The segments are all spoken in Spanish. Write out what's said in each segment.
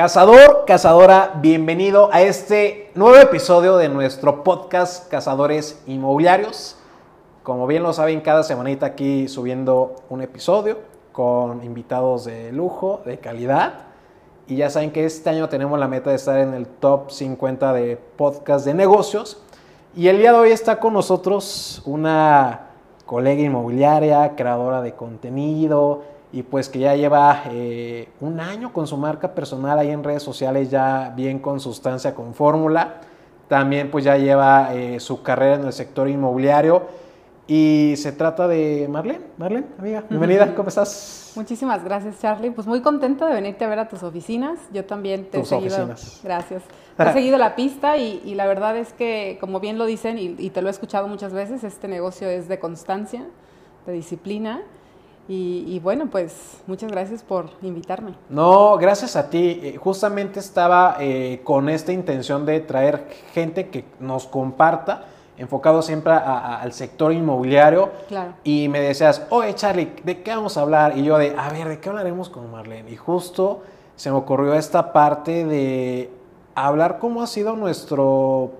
Cazador, cazadora, bienvenido a este nuevo episodio de nuestro podcast Cazadores Inmobiliarios. Como bien lo saben, cada semanita aquí subiendo un episodio con invitados de lujo, de calidad. Y ya saben que este año tenemos la meta de estar en el top 50 de podcast de negocios. Y el día de hoy está con nosotros una colega inmobiliaria, creadora de contenido, y pues que ya lleva eh, un año con su marca personal ahí en redes sociales, ya bien con sustancia, con fórmula. También pues ya lleva eh, su carrera en el sector inmobiliario y se trata de Marlene. Marlene, amiga, bienvenida, ¿cómo estás? Muchísimas gracias, Charlie. Pues muy contenta de venirte a ver a tus oficinas. Yo también te he seguido. Oficinas. Gracias. Te he seguido la pista y, la verdad es que, como bien lo dicen, y te lo he escuchado muchas veces, este negocio es de constancia, de disciplina y, bueno, pues muchas gracias por invitarme. No, gracias a ti. Eh, justamente estaba eh, con esta intención de traer gente que nos comparta, enfocado siempre al sector inmobiliario. Claro. Y me decías, oye Charlie, ¿de qué vamos a hablar? Y yo de, a ver, ¿de qué hablaremos con Marlene? Y justo se me ocurrió esta parte de hablar cómo ha sido nuestro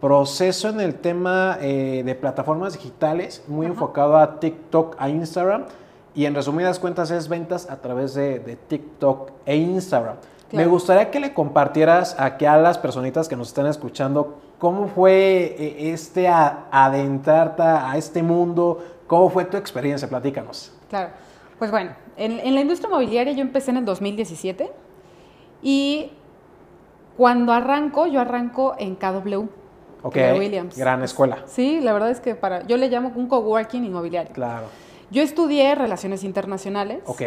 proceso en el tema eh, de plataformas digitales, muy enfocado a TikTok, a Instagram y en resumidas cuentas es ventas a través de, TikTok e Instagram. Me gustaría que le compartieras aquí a las personitas que nos están escuchando cómo fue eh, este adentrarte a este mundo, cómo fue tu experiencia, platícanos. Claro, pues bueno, en, la industria inmobiliaria yo empecé en el 2017 y cuando arranco, yo arranco en KW. Ok, Williams. gran escuela. Sí, la verdad es que para, yo le llamo un coworking inmobiliario. Claro. Yo estudié relaciones internacionales. Ok.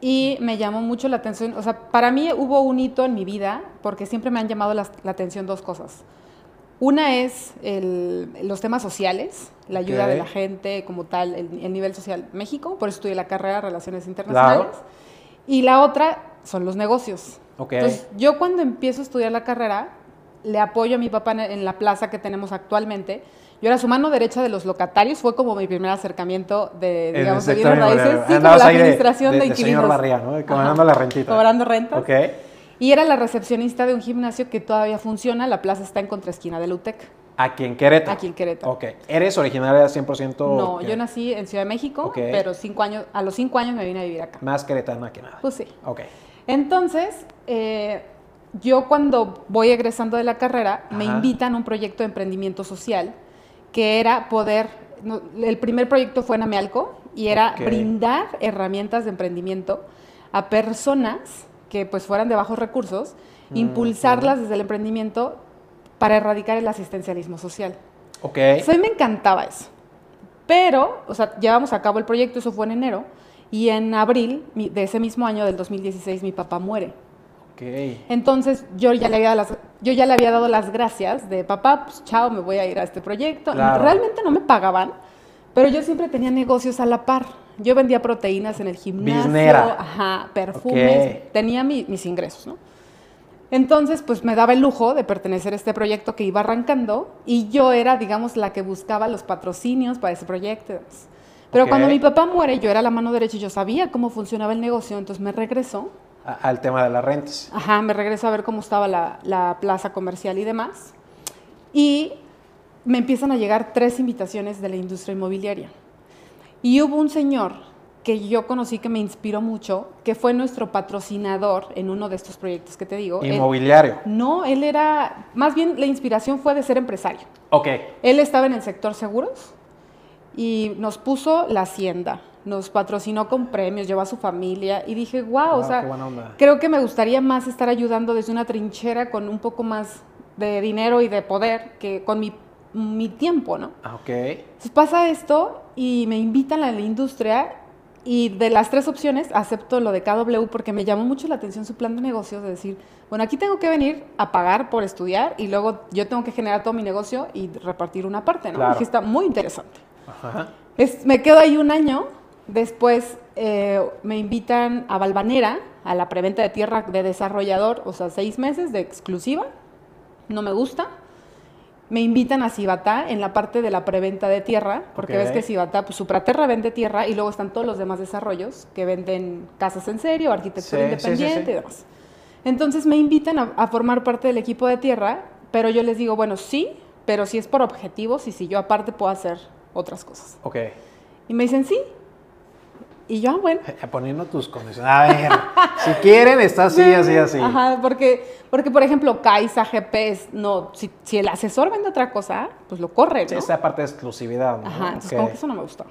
Y me llamó mucho la atención, o sea, para mí hubo un hito en mi vida porque siempre me han llamado la, atención dos cosas. Una es los temas sociales, la ayuda de la gente como tal, el, nivel social México, por eso estudié la carrera de Relaciones Internacionales. Y la otra son los negocios. Okay. Entonces, yo cuando empiezo a estudiar la carrera, le apoyo a mi papá en la plaza que tenemos actualmente, yo era su mano derecha de los locatarios, fue como mi primer acercamiento de, digamos, de bienes raíces. Sí, como la administración de, de, inquilinos. Barría, ¿no? Cobrando la rentita. Cobrando renta. Ok. Y era la recepcionista de un gimnasio que todavía funciona, la plaza está en contraesquina de UTEC. Aquí en Querétaro. Aquí en Querétaro. Ok. ¿Eres originaria 100%? No, yo nací en Ciudad de México, pero cinco años, a los cinco años me vine a vivir acá. Más queretana que nada. Pues sí. Ok. Entonces, eh, yo cuando voy egresando de la carrera, me invitan a un proyecto de emprendimiento social que era poder, el primer proyecto fue en Amealco y era brindar herramientas de emprendimiento a personas que pues fueran de bajos recursos, mm, impulsarlas desde el emprendimiento para erradicar el asistencialismo social. Ok. a mí me encantaba eso. Pero, o sea, llevamos a cabo el proyecto, eso fue en enero, y en abril de ese mismo año, del 2016, mi papá muere. Entonces yo ya, le había dado las, yo ya le había dado las gracias de papá, pues chao, me voy a ir a este proyecto. Realmente no me pagaban, pero yo siempre tenía negocios a la par. Yo vendía proteínas en el gimnasio, ajá, perfumes, tenía mis ingresos, ¿no? Entonces, pues me daba el lujo de pertenecer a este proyecto que iba arrancando y yo era, digamos, la que buscaba los patrocinios para ese proyecto. Pero cuando mi papá muere, yo era la mano derecha y yo sabía cómo funcionaba el negocio, entonces me regresó al tema de las rentas. Ajá, me regreso a ver cómo estaba la, plaza comercial y demás. Y me empiezan a llegar tres invitaciones de la industria inmobiliaria. Y hubo un señor que yo conocí que me inspiró mucho, que fue nuestro patrocinador en uno de estos proyectos que te digo. ¿Inmobiliario? no, él era, más bien la inspiración fue de ser empresario. Ok. Él estaba en el sector seguros y nos puso la hacienda nos patrocinó con premios, llevó a su familia y dije, wow, o sea, creo que me gustaría más estar ayudando desde una trinchera con un poco más de dinero y de poder que con mi, mi tiempo, ¿no? Ah, ok. Entonces pasa esto y me invitan a la industria y de las tres opciones acepto lo de KW porque me llamó mucho la atención su plan de negocios de decir, bueno, aquí tengo que venir a pagar por estudiar y luego yo tengo que generar todo mi negocio y repartir una parte, ¿no? Claro. está muy interesante. Ajá. Es, me quedo ahí un año Después eh, me invitan a Valvanera, a la preventa de tierra de desarrollador, o sea, seis meses de exclusiva. No me gusta. Me invitan a Cibatá en la parte de la preventa de tierra, porque ves que Cibatá, pues Supraterra vende tierra y luego están todos los demás desarrollos que venden casas en serio, arquitectura independiente y demás. Entonces me invitan a, formar parte del equipo de tierra, pero yo les digo, bueno, sí, pero si es por objetivos y si yo aparte puedo hacer otras cosas. Ok. Y me dicen, sí. Y yo, ah, bueno. Eh, poniendo tus condiciones. A ver, si quieren, está así, así, así. Ajá, porque, porque por ejemplo, Kaisa, GPS, no, si, si, el asesor vende otra cosa, pues lo corre, ¿no? Sí, esa parte de exclusividad, ¿no? Ajá, entonces como que eso no me gustó.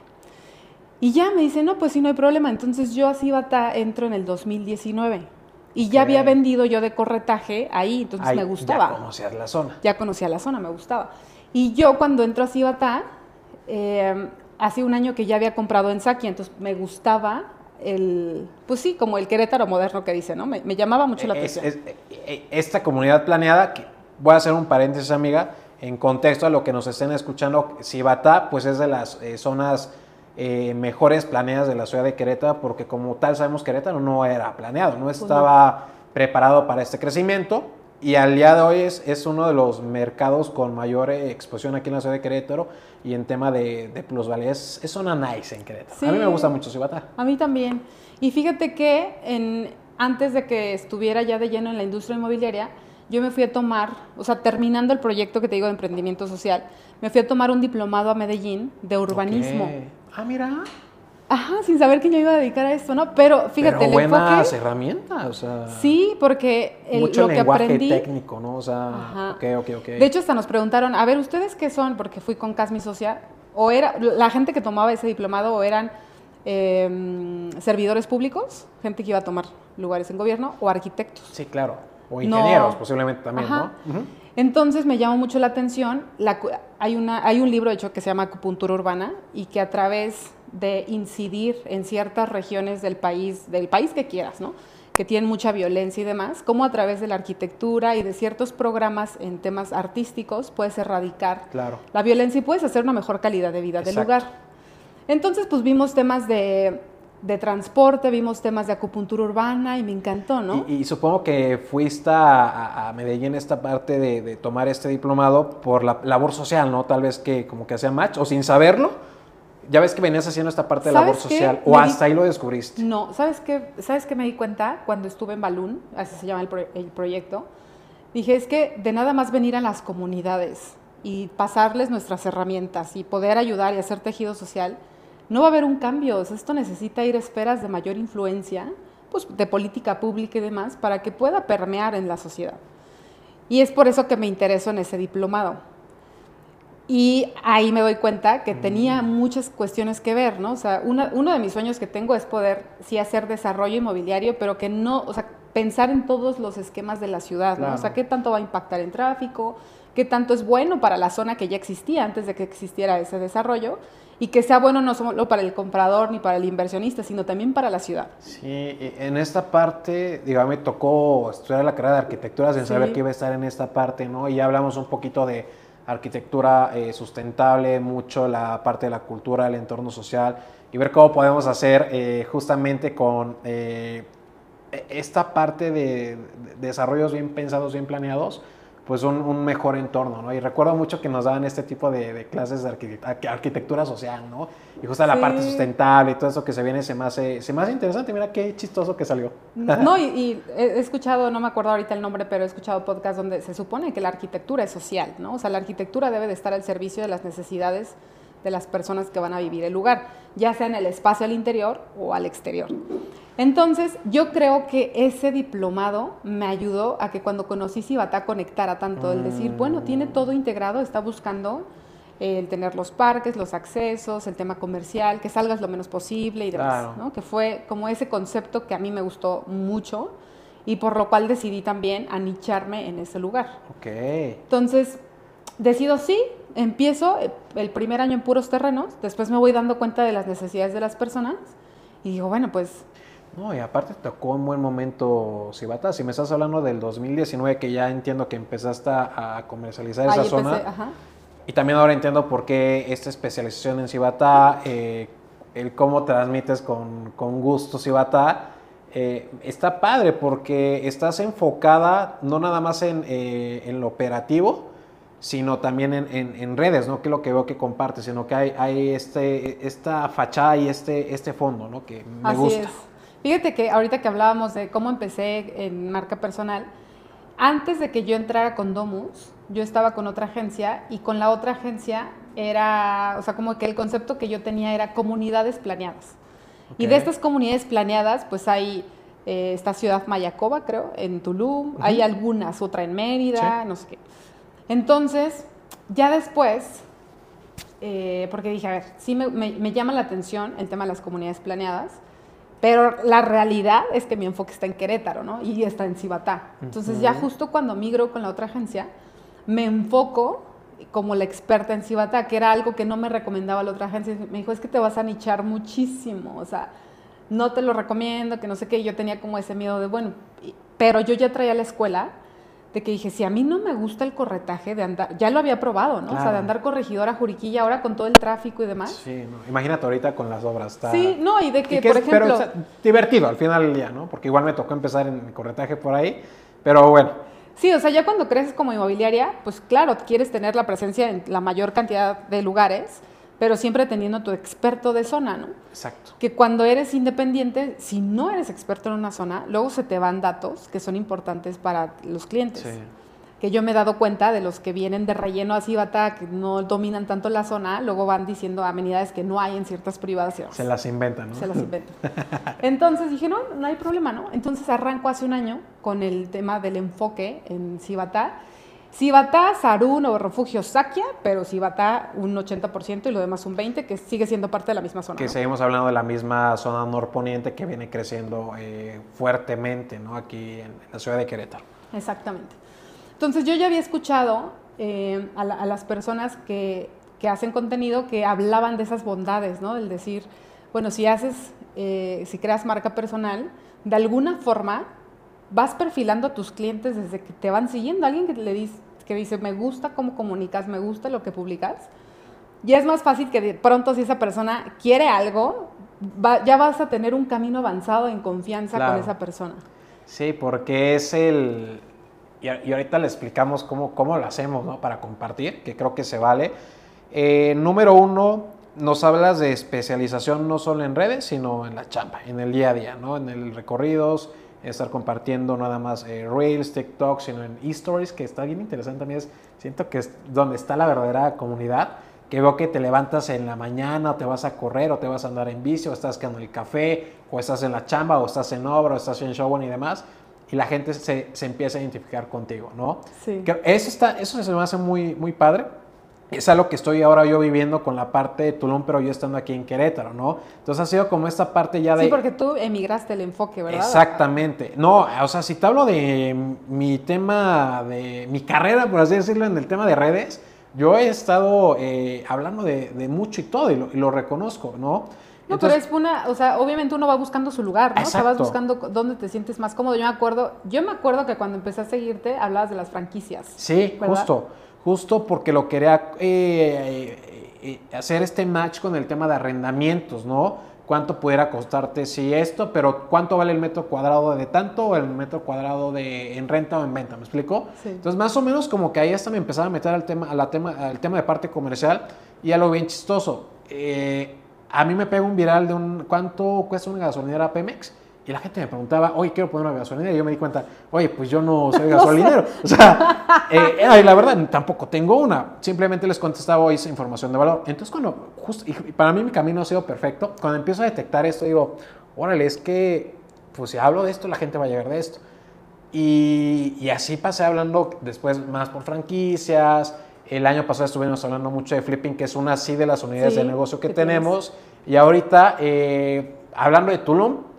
Y ya me dice, no, pues sí, no hay problema. Entonces yo así bata entro en el 2019. Y ya había vendido yo de corretaje ahí, entonces me gustaba. Ya conocías la zona. Ya conocía la zona, me gustaba. Y yo cuando entro a Cibata, eh, hace un año que ya había comprado en Saki, entonces me gustaba el, pues sí, como el Querétaro moderno que dice, ¿no? Me, llamaba mucho la atención. Eh, esta comunidad planeada, que voy a hacer un paréntesis, amiga, en contexto a lo que nos estén escuchando, Cibata, pues es de las eh, zonas eh, mejores planeadas de la ciudad de Querétaro, porque como tal sabemos Querétaro no era planeado, no pues estaba preparado para este crecimiento y al día de hoy es, es uno de los mercados con mayor exposición aquí en la ciudad de Querétaro y en tema de, de plusvalía es, es, una nice en Querétaro. A mí me gusta mucho Cibata. A mí también. Y fíjate que en, antes de que estuviera ya de lleno en la industria inmobiliaria, yo me fui a tomar, o sea, terminando el proyecto que te digo de emprendimiento social, me fui a tomar un diplomado a Medellín de urbanismo. Ah, mira. Ajá, sin saber que yo iba a dedicar a esto, ¿no? Pero fíjate, Pero buenas herramientas, o sea. Sí, porque el, mucho lo que aprendí. técnico, ¿no? O sea, Ajá. ok, ok, ok. De hecho, hasta nos preguntaron, a ver, ¿ustedes qué son? Porque fui con Casmi Socia. O era, la gente que tomaba ese diplomado, o eran em, servidores públicos, gente que iba a tomar lugares en gobierno, o arquitectos. Sí, claro. O ingenieros, posiblemente también, ¿no? Entonces me llamó mucho la atención. La, hay, una, hay un libro hecho que se llama Acupuntura Urbana y que a través de incidir en ciertas regiones del país, del país que quieras, ¿no? que tienen mucha violencia y demás, cómo a través de la arquitectura y de ciertos programas en temas artísticos puedes erradicar la violencia y puedes hacer una mejor calidad de vida del lugar. Entonces, pues vimos temas de de transporte, vimos temas de acupuntura urbana y me encantó, ¿no? Y, supongo que fuiste a, Medellín esta parte de, tomar este diplomado por la labor social, ¿no? Tal vez que como que hacía match o sin saberlo. Ya ves que venías haciendo esta parte de labor social o hasta ahí lo descubriste. No, ¿sabes qué? ¿Sabes qué me di cuenta cuando estuve en Balún? Así se llama el, el proyecto. Dije, es que de nada más venir a las comunidades y pasarles nuestras herramientas y poder ayudar y hacer tejido social, no va a haber un cambio. esto necesita ir a esperas de mayor influencia, pues de política pública y demás, para que pueda permear en la sociedad. Y es por eso que me intereso en ese diplomado. Y ahí me doy cuenta que tenía mm. muchas cuestiones que ver, ¿no? O sea, uno de mis sueños que tengo es poder, sí, hacer desarrollo inmobiliario, pero que no, o sea, pensar en todos los esquemas de la ciudad, ¿no? O sea, qué tanto va a impactar en tráfico, qué tanto es bueno para la zona que ya existía antes de que existiera ese desarrollo y que sea bueno no solo para el comprador ni para el inversionista, sino también para la ciudad. Sí, en esta parte, digamos, me tocó estudiar la carrera de arquitectura sin saber que iba a estar en esta parte, ¿no? Y ya hablamos un poquito de arquitectura eh, sustentable, mucho la parte de la cultura, el entorno social y ver cómo podemos hacer eh, justamente con eh, e-, esta parte de desarrollos bien pensados, bien planeados, pues un, mejor entorno, ¿no? Y recuerdo mucho que nos daban este tipo de, clases de arquitectura social, ¿no? Y justo la parte sustentable y todo eso que se viene se me hace, se me interesante, mira qué chistoso que salió. No, y, he escuchado, no me acuerdo ahorita el nombre, pero he escuchado podcast donde se supone que la arquitectura es social, ¿no? O sea, la arquitectura debe de estar al servicio de las necesidades de las personas que van a vivir el lugar, ya sea en el espacio al interior o al exterior. Entonces, yo creo que ese diplomado me ayudó a que cuando conocí Cibata conectara tanto, el decir, bueno, tiene todo integrado, está buscando el tener los parques, los accesos, el tema comercial, que salgas lo menos posible y demás, ¿no? Que fue como ese concepto que a mí me gustó mucho y por lo cual decidí también anicharme en ese lugar. Ok. Entonces, decido sí, empiezo el primer año en puros terrenos, después me voy dando cuenta de las necesidades de las personas y digo, bueno, pues no, y aparte tocó un buen momento Cibata. Si me estás hablando del 2019, que ya entiendo que empezaste a comercializar esa zona. Y también ahora entiendo por qué esta especialización en Cibata, eh, el cómo transmites con, con gusto Cibata, eh, está padre porque estás enfocada no nada más en, eh, en lo operativo, sino también en, en, redes, ¿no? Que es lo que veo que compartes, sino que hay, hay este, esta fachada y este, este fondo, ¿no? Que me Así gusta. Es. Fíjate que ahorita que hablábamos de cómo empecé en marca personal, antes de que yo entrara con Domus, yo estaba con otra agencia y con la otra agencia era, o sea, como que el concepto que yo tenía era comunidades planeadas. Y de estas comunidades planeadas, pues hay eh, esta ciudad Mayacoba, creo, en Tulum, hay algunas, otra en Mérida, no sé qué. Entonces, ya después, eh, porque dije, a ver, sí me, llama la atención el tema de las comunidades planeadas, pero la realidad es que mi enfoque está en Querétaro, ¿no? Y está en Cibatá. Entonces, ya justo cuando migro con la otra agencia, me enfoco como la experta en Cibatá, que era algo que no me recomendaba la otra agencia. Me dijo, es que te vas a nichar muchísimo, o sea, no te lo recomiendo, que no sé qué. yo tenía como ese miedo de, bueno, pero yo ya traía la escuela de que dije, si a mí no me gusta el corretaje de andar, ya lo había probado, ¿no? O sea, de andar corregidora Juriquilla ahora con todo el tráfico y demás. Sí, no. imagínate ahorita con las obras. Está... Sí, no, y de que, por ejemplo... Pero, divertido al final del día, ¿no? Porque igual me tocó empezar en el corretaje por ahí, pero bueno. Sí, o sea, ya cuando creces como inmobiliaria, pues claro, quieres tener la presencia en la mayor cantidad de lugares, pero siempre teniendo tu experto de zona, ¿no? Exacto. Que cuando eres independiente, si no eres experto en una zona, luego se te van datos que son importantes para los clientes. Sí que yo me he dado cuenta de los que vienen de relleno así, bata, que no dominan tanto la zona, luego van diciendo amenidades que no hay en ciertas privadas. Se las inventan, ¿no? Se las inventan. Entonces dije, no, no hay problema, ¿no? Entonces arranco hace un año con el tema del enfoque en Cibatá. Cibatá, Sarún o Refugio Sakia, pero Cibatá un 80% y lo demás un 20%, que sigue siendo parte de la misma zona. Que seguimos hablando de la misma zona norponiente que viene creciendo eh, fuertemente, ¿no? Aquí en la ciudad de Querétaro. Exactamente. Entonces yo ya había escuchado eh, a, las personas que, hacen contenido que hablaban de esas bondades, ¿no? El decir, bueno, si haces, eh, si creas marca personal, de alguna forma vas perfilando a tus clientes desde que te van siguiendo. Alguien que le dice, que dice, me gusta cómo comunicas, me gusta lo que publicas. Ya es más fácil que de pronto si esa persona quiere algo, ya vas a tener un camino avanzado en confianza con esa persona. Sí, porque es el, y, ahorita le explicamos cómo, cómo lo hacemos ¿no? para compartir, que creo que se vale. Eh, número uno, nos hablas de especialización no solo en redes, sino en la chamba, en el día a día, ¿no? en el recorridos, estar compartiendo nada más eh, Reels, TikTok, sino en eStories, que está bien interesante también. Es, siento que es donde está la verdadera comunidad, que veo que te levantas en la mañana, o te vas a correr, o te vas a andar en bici, o estás quedando el café, o estás en la chamba, o estás en obra, o estás en show y demás y la gente se, se, empieza a identificar contigo, ¿no? Sí. Eso, está, eso se me hace muy, muy padre. Es algo que estoy ahora yo viviendo con la parte de Tulum, pero yo estando aquí en Querétaro, ¿no? Entonces ha sido como esta parte ya de... Sí, porque tú emigraste el enfoque, ¿verdad? Exactamente. No, o sea, si te hablo de mi tema, de mi carrera, por así decirlo, en el tema de redes, yo he estado eh, hablando de, de, mucho y todo, y lo, y lo reconozco, ¿no? No, pero es una, o sea, obviamente uno va buscando su lugar, ¿no? O sea, vas buscando dónde te sientes más cómodo. Yo me acuerdo, yo me acuerdo que cuando empecé a seguirte hablabas de las franquicias. Sí, justo, justo porque lo quería eh, eh, eh, hacer este match con el tema de arrendamientos, ¿no? Cuánto pudiera costarte si esto, pero cuánto vale el metro cuadrado de tanto o el metro cuadrado de en renta o en venta, ¿me explico? Sí. Entonces, más o menos como que ahí hasta me empezaba a meter al tema, a la tema, al tema de parte comercial y algo bien chistoso. Eh, a mí me pega un viral de un cuánto cuesta una gasolinera Pemex. Y la gente me preguntaba, oye, quiero poner una gasolinera. Y yo me di cuenta, oye, pues yo no soy gasolinero. o sea, eh, la verdad, tampoco tengo una. Simplemente les contestaba hoy esa información de valor. Entonces, cuando, justo, y para mí mi camino ha sido perfecto. Cuando empiezo a detectar esto, digo, órale, es que, pues si hablo de esto, la gente va a llegar de esto. Y, y así pasé hablando después más por franquicias, el año pasado estuvimos hablando mucho de flipping, que es una así de las unidades de negocio que, tenemos. Y ahorita, eh, hablando de Tulum,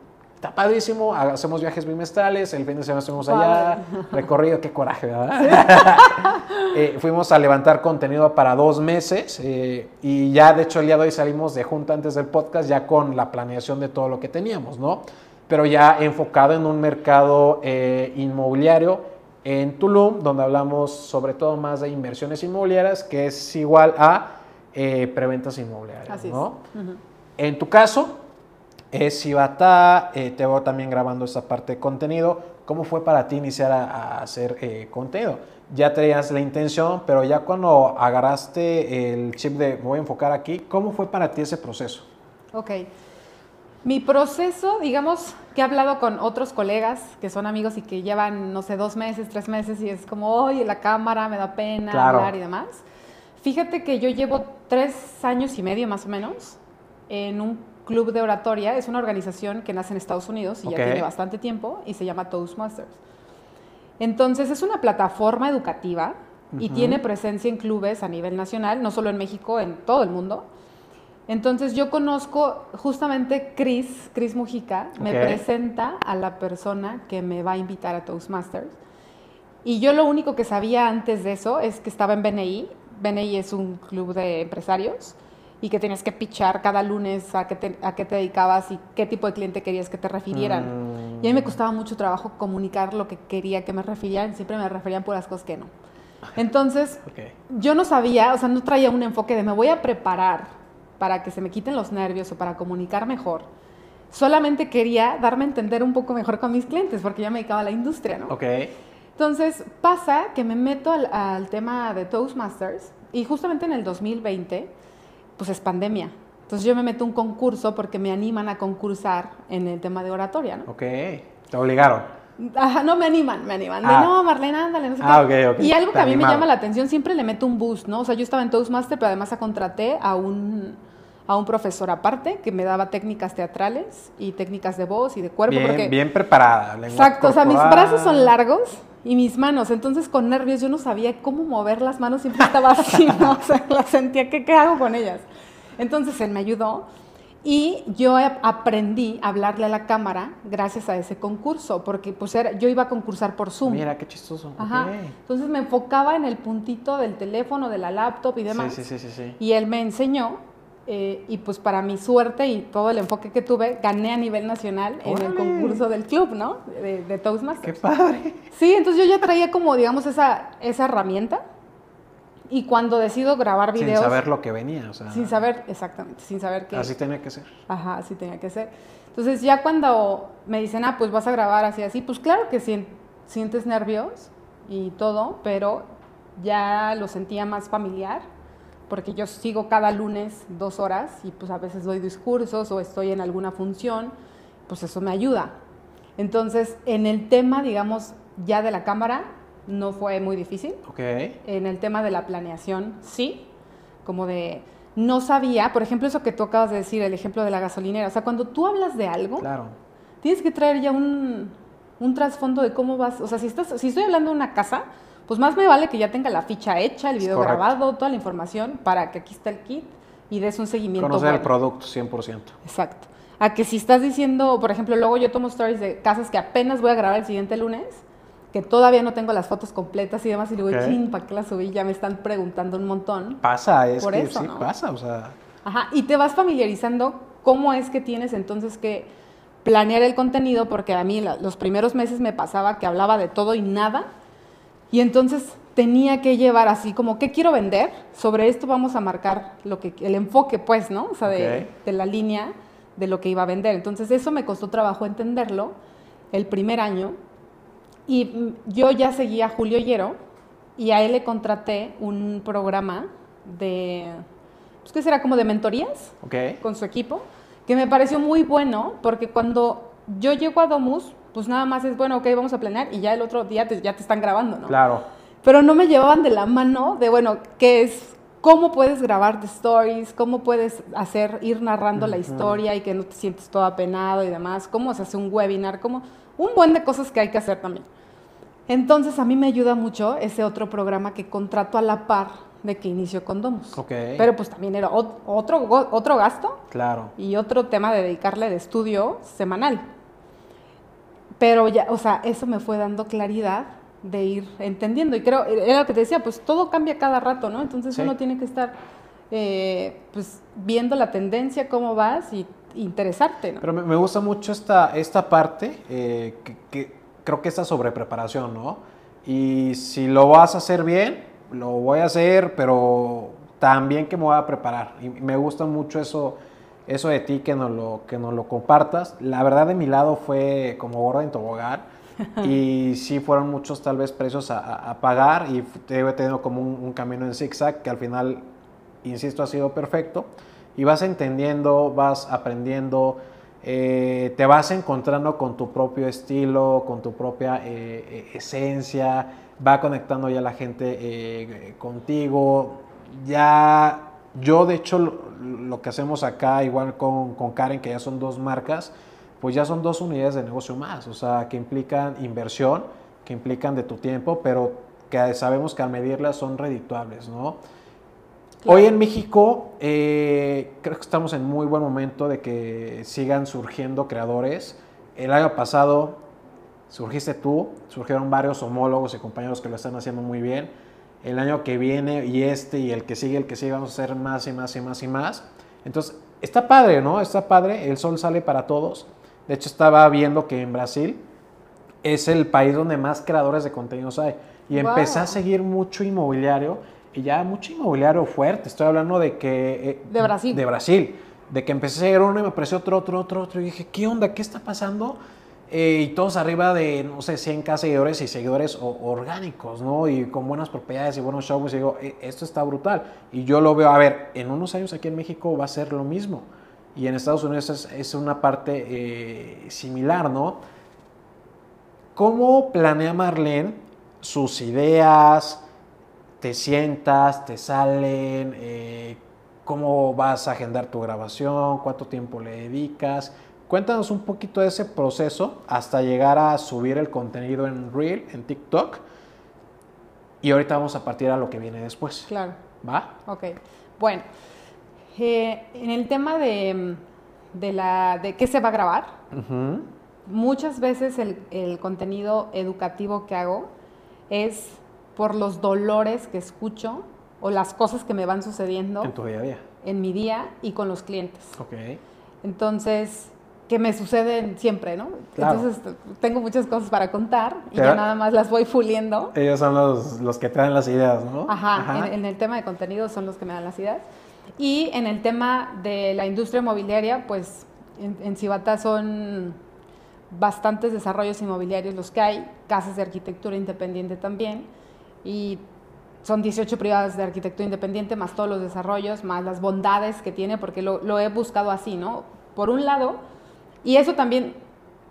está padrísimo. Hacemos viajes bimestrales. El fin de semana estuvimos allá. Recorrido, qué coraje, ¿verdad? Eh, fuimos a levantar contenido para dos meses. Eh, y ya, de hecho, el día de hoy salimos de junta antes del podcast, ya con la planeación de todo lo que teníamos, ¿no? Pero ya enfocado en un mercado inmobiliario en Tulum, donde hablamos sobre todo más de inversiones inmobiliarias, que es igual a eh, preventas inmobiliarias. ¿no? En tu caso, es Cibata, eh, te veo también grabando esta parte de contenido. ¿Cómo fue para ti iniciar a, hacer eh, contenido? Ya tenías la intención, pero ya cuando agarraste el chip de voy a enfocar aquí, ¿cómo fue para ti ese proceso? Ok. Mi proceso, digamos que he hablado con otros colegas que son amigos y que llevan, no sé, dos meses, tres meses y es como, oye, la cámara me da pena hablar y demás. Fíjate que yo llevo tres años y medio más o menos en un club de oratoria. Es una organización que nace en Estados Unidos y ya tiene bastante tiempo y se llama Toastmasters. Entonces es una plataforma educativa y tiene presencia en clubes a nivel nacional, no solo en México, en todo el mundo. Entonces yo conozco justamente Chris, Chris Mujica, me presenta a la persona que me va a invitar a Toastmasters. Y yo lo único que sabía antes de eso es que estaba en BNI. BNI es un club de empresarios y que tenías que pichar cada lunes a qué te, a qué te dedicabas y qué tipo de cliente querías que te refirieran. Y a mí me costaba mucho trabajo comunicar lo que quería que me refirieran. Siempre me referían por las cosas que no. Entonces, yo no sabía, o sea, no traía un enfoque de me voy a preparar para que se me quiten los nervios o para comunicar mejor. Solamente quería darme a entender un poco mejor con mis clientes porque ya me dedicaba a la industria, ¿no? Ok. Entonces pasa que me meto al, tema de Toastmasters y justamente en el 2020, pues es pandemia. Entonces yo me meto a un concurso porque me animan a concursar en el tema de oratoria, ¿no? Ok, te obligaron. Ajá, no me animan, me animan. De, ah. no, Marlene, ándale, no sé ah, qué. Y algo que a mí me llama la atención, siempre le meto un boost, ¿no? O sea, yo estaba en Toastmaster, pero además contraté a un a un profesor aparte que me daba técnicas teatrales y técnicas de voz y de cuerpo. Bien, bien preparada. Exacto, o sea, mis brazos son largos y mis manos, entonces con nervios yo no sabía cómo mover las manos, siempre estaba así, ¿no? O sea, las sentía, ¿qué, ¿qué hago con ellas? Entonces él me ayudó y yo aprendí a hablarle a la cámara gracias a ese concurso, porque pues era, yo iba a concursar por Zoom. Mira, qué chistoso. Ajá. Entonces me enfocaba en el puntito del teléfono, de la laptop y demás. Sí, sí, sí, sí. Y él me enseñó eh, y pues para mi suerte y todo el enfoque que tuve, gané a nivel nacional en el concurso del club, ¿no? De, de, Toastmasters. ¡Qué padre! Sí, entonces yo ya traía como, digamos, esa, esa herramienta. Y cuando decido grabar videos... Sin saber lo que venía, o sea... Sin saber, exactamente, sin saber qué... Así tenía que ser. Ajá, así tenía que ser. Entonces ya cuando me dicen, ah, pues vas a grabar así, así, pues claro que sientes nervios y todo, pero ya lo sentía más familiar porque yo sigo cada lunes dos horas y pues a veces doy discursos o estoy en alguna función, pues eso me ayuda. Entonces, en el tema, digamos, ya de la cámara, no fue muy difícil. En el tema de la planeación, sí, como de, no sabía, por ejemplo, eso que tú acabas de decir, el ejemplo de la gasolinera, o sea, cuando tú hablas de algo, claro. tienes que traer ya un, un trasfondo de cómo vas, o sea, si, estás, si estoy hablando de una casa, pues más me vale que ya tenga la ficha hecha, el video grabado, toda la información, para que aquí está el kit y des un seguimiento. Conocer el producto 100%. Exacto. A que si estás diciendo, por ejemplo, luego yo tomo stories de casas que apenas voy a grabar el siguiente lunes, que todavía no tengo las fotos completas y demás, y digo, ching, ¿para qué las subí? Ya me están preguntando un montón. Pasa, es que sí pasa, o sea. Ajá, y te vas familiarizando cómo es que tienes entonces que planear el contenido, porque a mí los primeros meses me pasaba que hablaba de todo y nada, y entonces tenía que llevar así como, ¿qué quiero vender? Sobre esto vamos a marcar lo que, el enfoque, pues, ¿no? O sea, de, la línea de lo que iba a vender. Entonces eso me costó trabajo entenderlo el primer año. Y yo ya seguía a Julio Hierro y a él le contraté un programa de, pues, ¿qué será? Como de mentorías con su equipo, que me pareció muy bueno porque cuando yo llego a Domus, pues nada más es, bueno, ok, vamos a planear y ya el otro día ya te están grabando, ¿no? Claro. Pero no me llevaban de la mano de, bueno, ¿qué es? ¿Cómo puedes grabar de stories? ¿Cómo puedes hacer, ir narrando la historia y que no te sientes todo apenado y demás? ¿Cómo se hace un webinar? ¿Cómo? Un buen de cosas que hay que hacer también. Entonces a mí me ayuda mucho ese otro programa que contrato a la par de que inicio con Domus. Okay. Pero pues también era otro, otro gasto. Claro. Y otro tema de dedicarle de estudio semanal. Pero ya, o sea, eso me fue dando claridad de ir entendiendo. Y creo, era lo que te decía, pues todo cambia cada rato, ¿no? Entonces uno tiene que estar eh, pues viendo la tendencia, cómo vas y interesarte, ¿no? Pero me, gusta mucho esta, esta parte, eh, que, creo que esta sobrepreparación, ¿no? Y si lo vas a hacer bien, lo voy a hacer, pero también que me voy a preparar. Y me gusta mucho eso eso de ti que nos lo, que nos lo compartas. La verdad de mi lado fue como gorda en tobogán y sí fueron muchos tal vez precios a, pagar y he tenido como un, camino en zigzag que al final, insisto, ha sido perfecto y vas entendiendo, vas aprendiendo. eh, te vas encontrando con tu propio estilo, con tu propia eh, esencia, va conectando ya la gente contigo. Ya, yo de hecho lo, que hacemos acá, igual con, con Karen, que ya son dos marcas, pues ya son dos unidades de negocio más, o sea, que implican inversión, que implican de tu tiempo, pero que sabemos que al medirlas son redituables, ¿no? Hoy en México eh, creo que estamos en muy buen momento de que sigan surgiendo creadores. El año pasado surgiste tú, surgieron varios homólogos y compañeros que lo están haciendo muy bien. El año que viene y este y el que sigue, el que sigue, vamos a hacer más y más y más y más. Entonces, está padre, ¿no? Está padre, el sol sale para todos. De hecho, estaba viendo que en Brasil es el país donde más creadores de contenidos hay. Y empecé a seguir mucho inmobiliario ya mucho inmobiliario fuerte. Estoy hablando de que... Eh, de Brasil. De Brasil. De que empecé a seguir uno y me apareció otro, otro, otro, otro. Y dije, ¿qué onda? ¿Qué está pasando? Eh, y todos arriba de, no sé, 100k seguidores y seguidores orgánicos, ¿no? Y con buenas propiedades y buenos shows. Y digo, e, esto está brutal. Y yo lo veo, a ver, en unos años aquí en México va a ser lo mismo. Y en Estados Unidos es, una parte eh, similar, ¿no? ¿Cómo planea Marlene sus ideas? ¿Te sientas? ¿Te salen? Eh, ¿Cómo vas a agendar tu grabación? ¿Cuánto tiempo le dedicas? Cuéntanos un poquito de ese proceso hasta llegar a subir el contenido en Reel, en TikTok. Y ahorita vamos a partir a lo que viene después. Claro. ¿Va? Ok. Bueno, eh, en el tema de, de, la, de qué se va a grabar, muchas veces el, contenido educativo que hago es por los dolores que escucho o las cosas que me van sucediendo. En tu día a día. En mi día y con los clientes. Ok. Entonces, que me suceden siempre, ¿no? Entonces, tengo muchas cosas para contar y ya nada más las voy fuliendo. Ellos son los, los que te dan las ideas, ¿no? Ajá, En, en, el tema de contenido son los que me dan las ideas. Y en el tema de la industria inmobiliaria, pues en, en Cibata son bastantes desarrollos inmobiliarios los que hay, casas de arquitectura independiente también, y son 18 privadas de arquitectura independiente, más todos los desarrollos, más las bondades que tiene, porque lo, lo he buscado así, ¿no? Por un lado, y eso también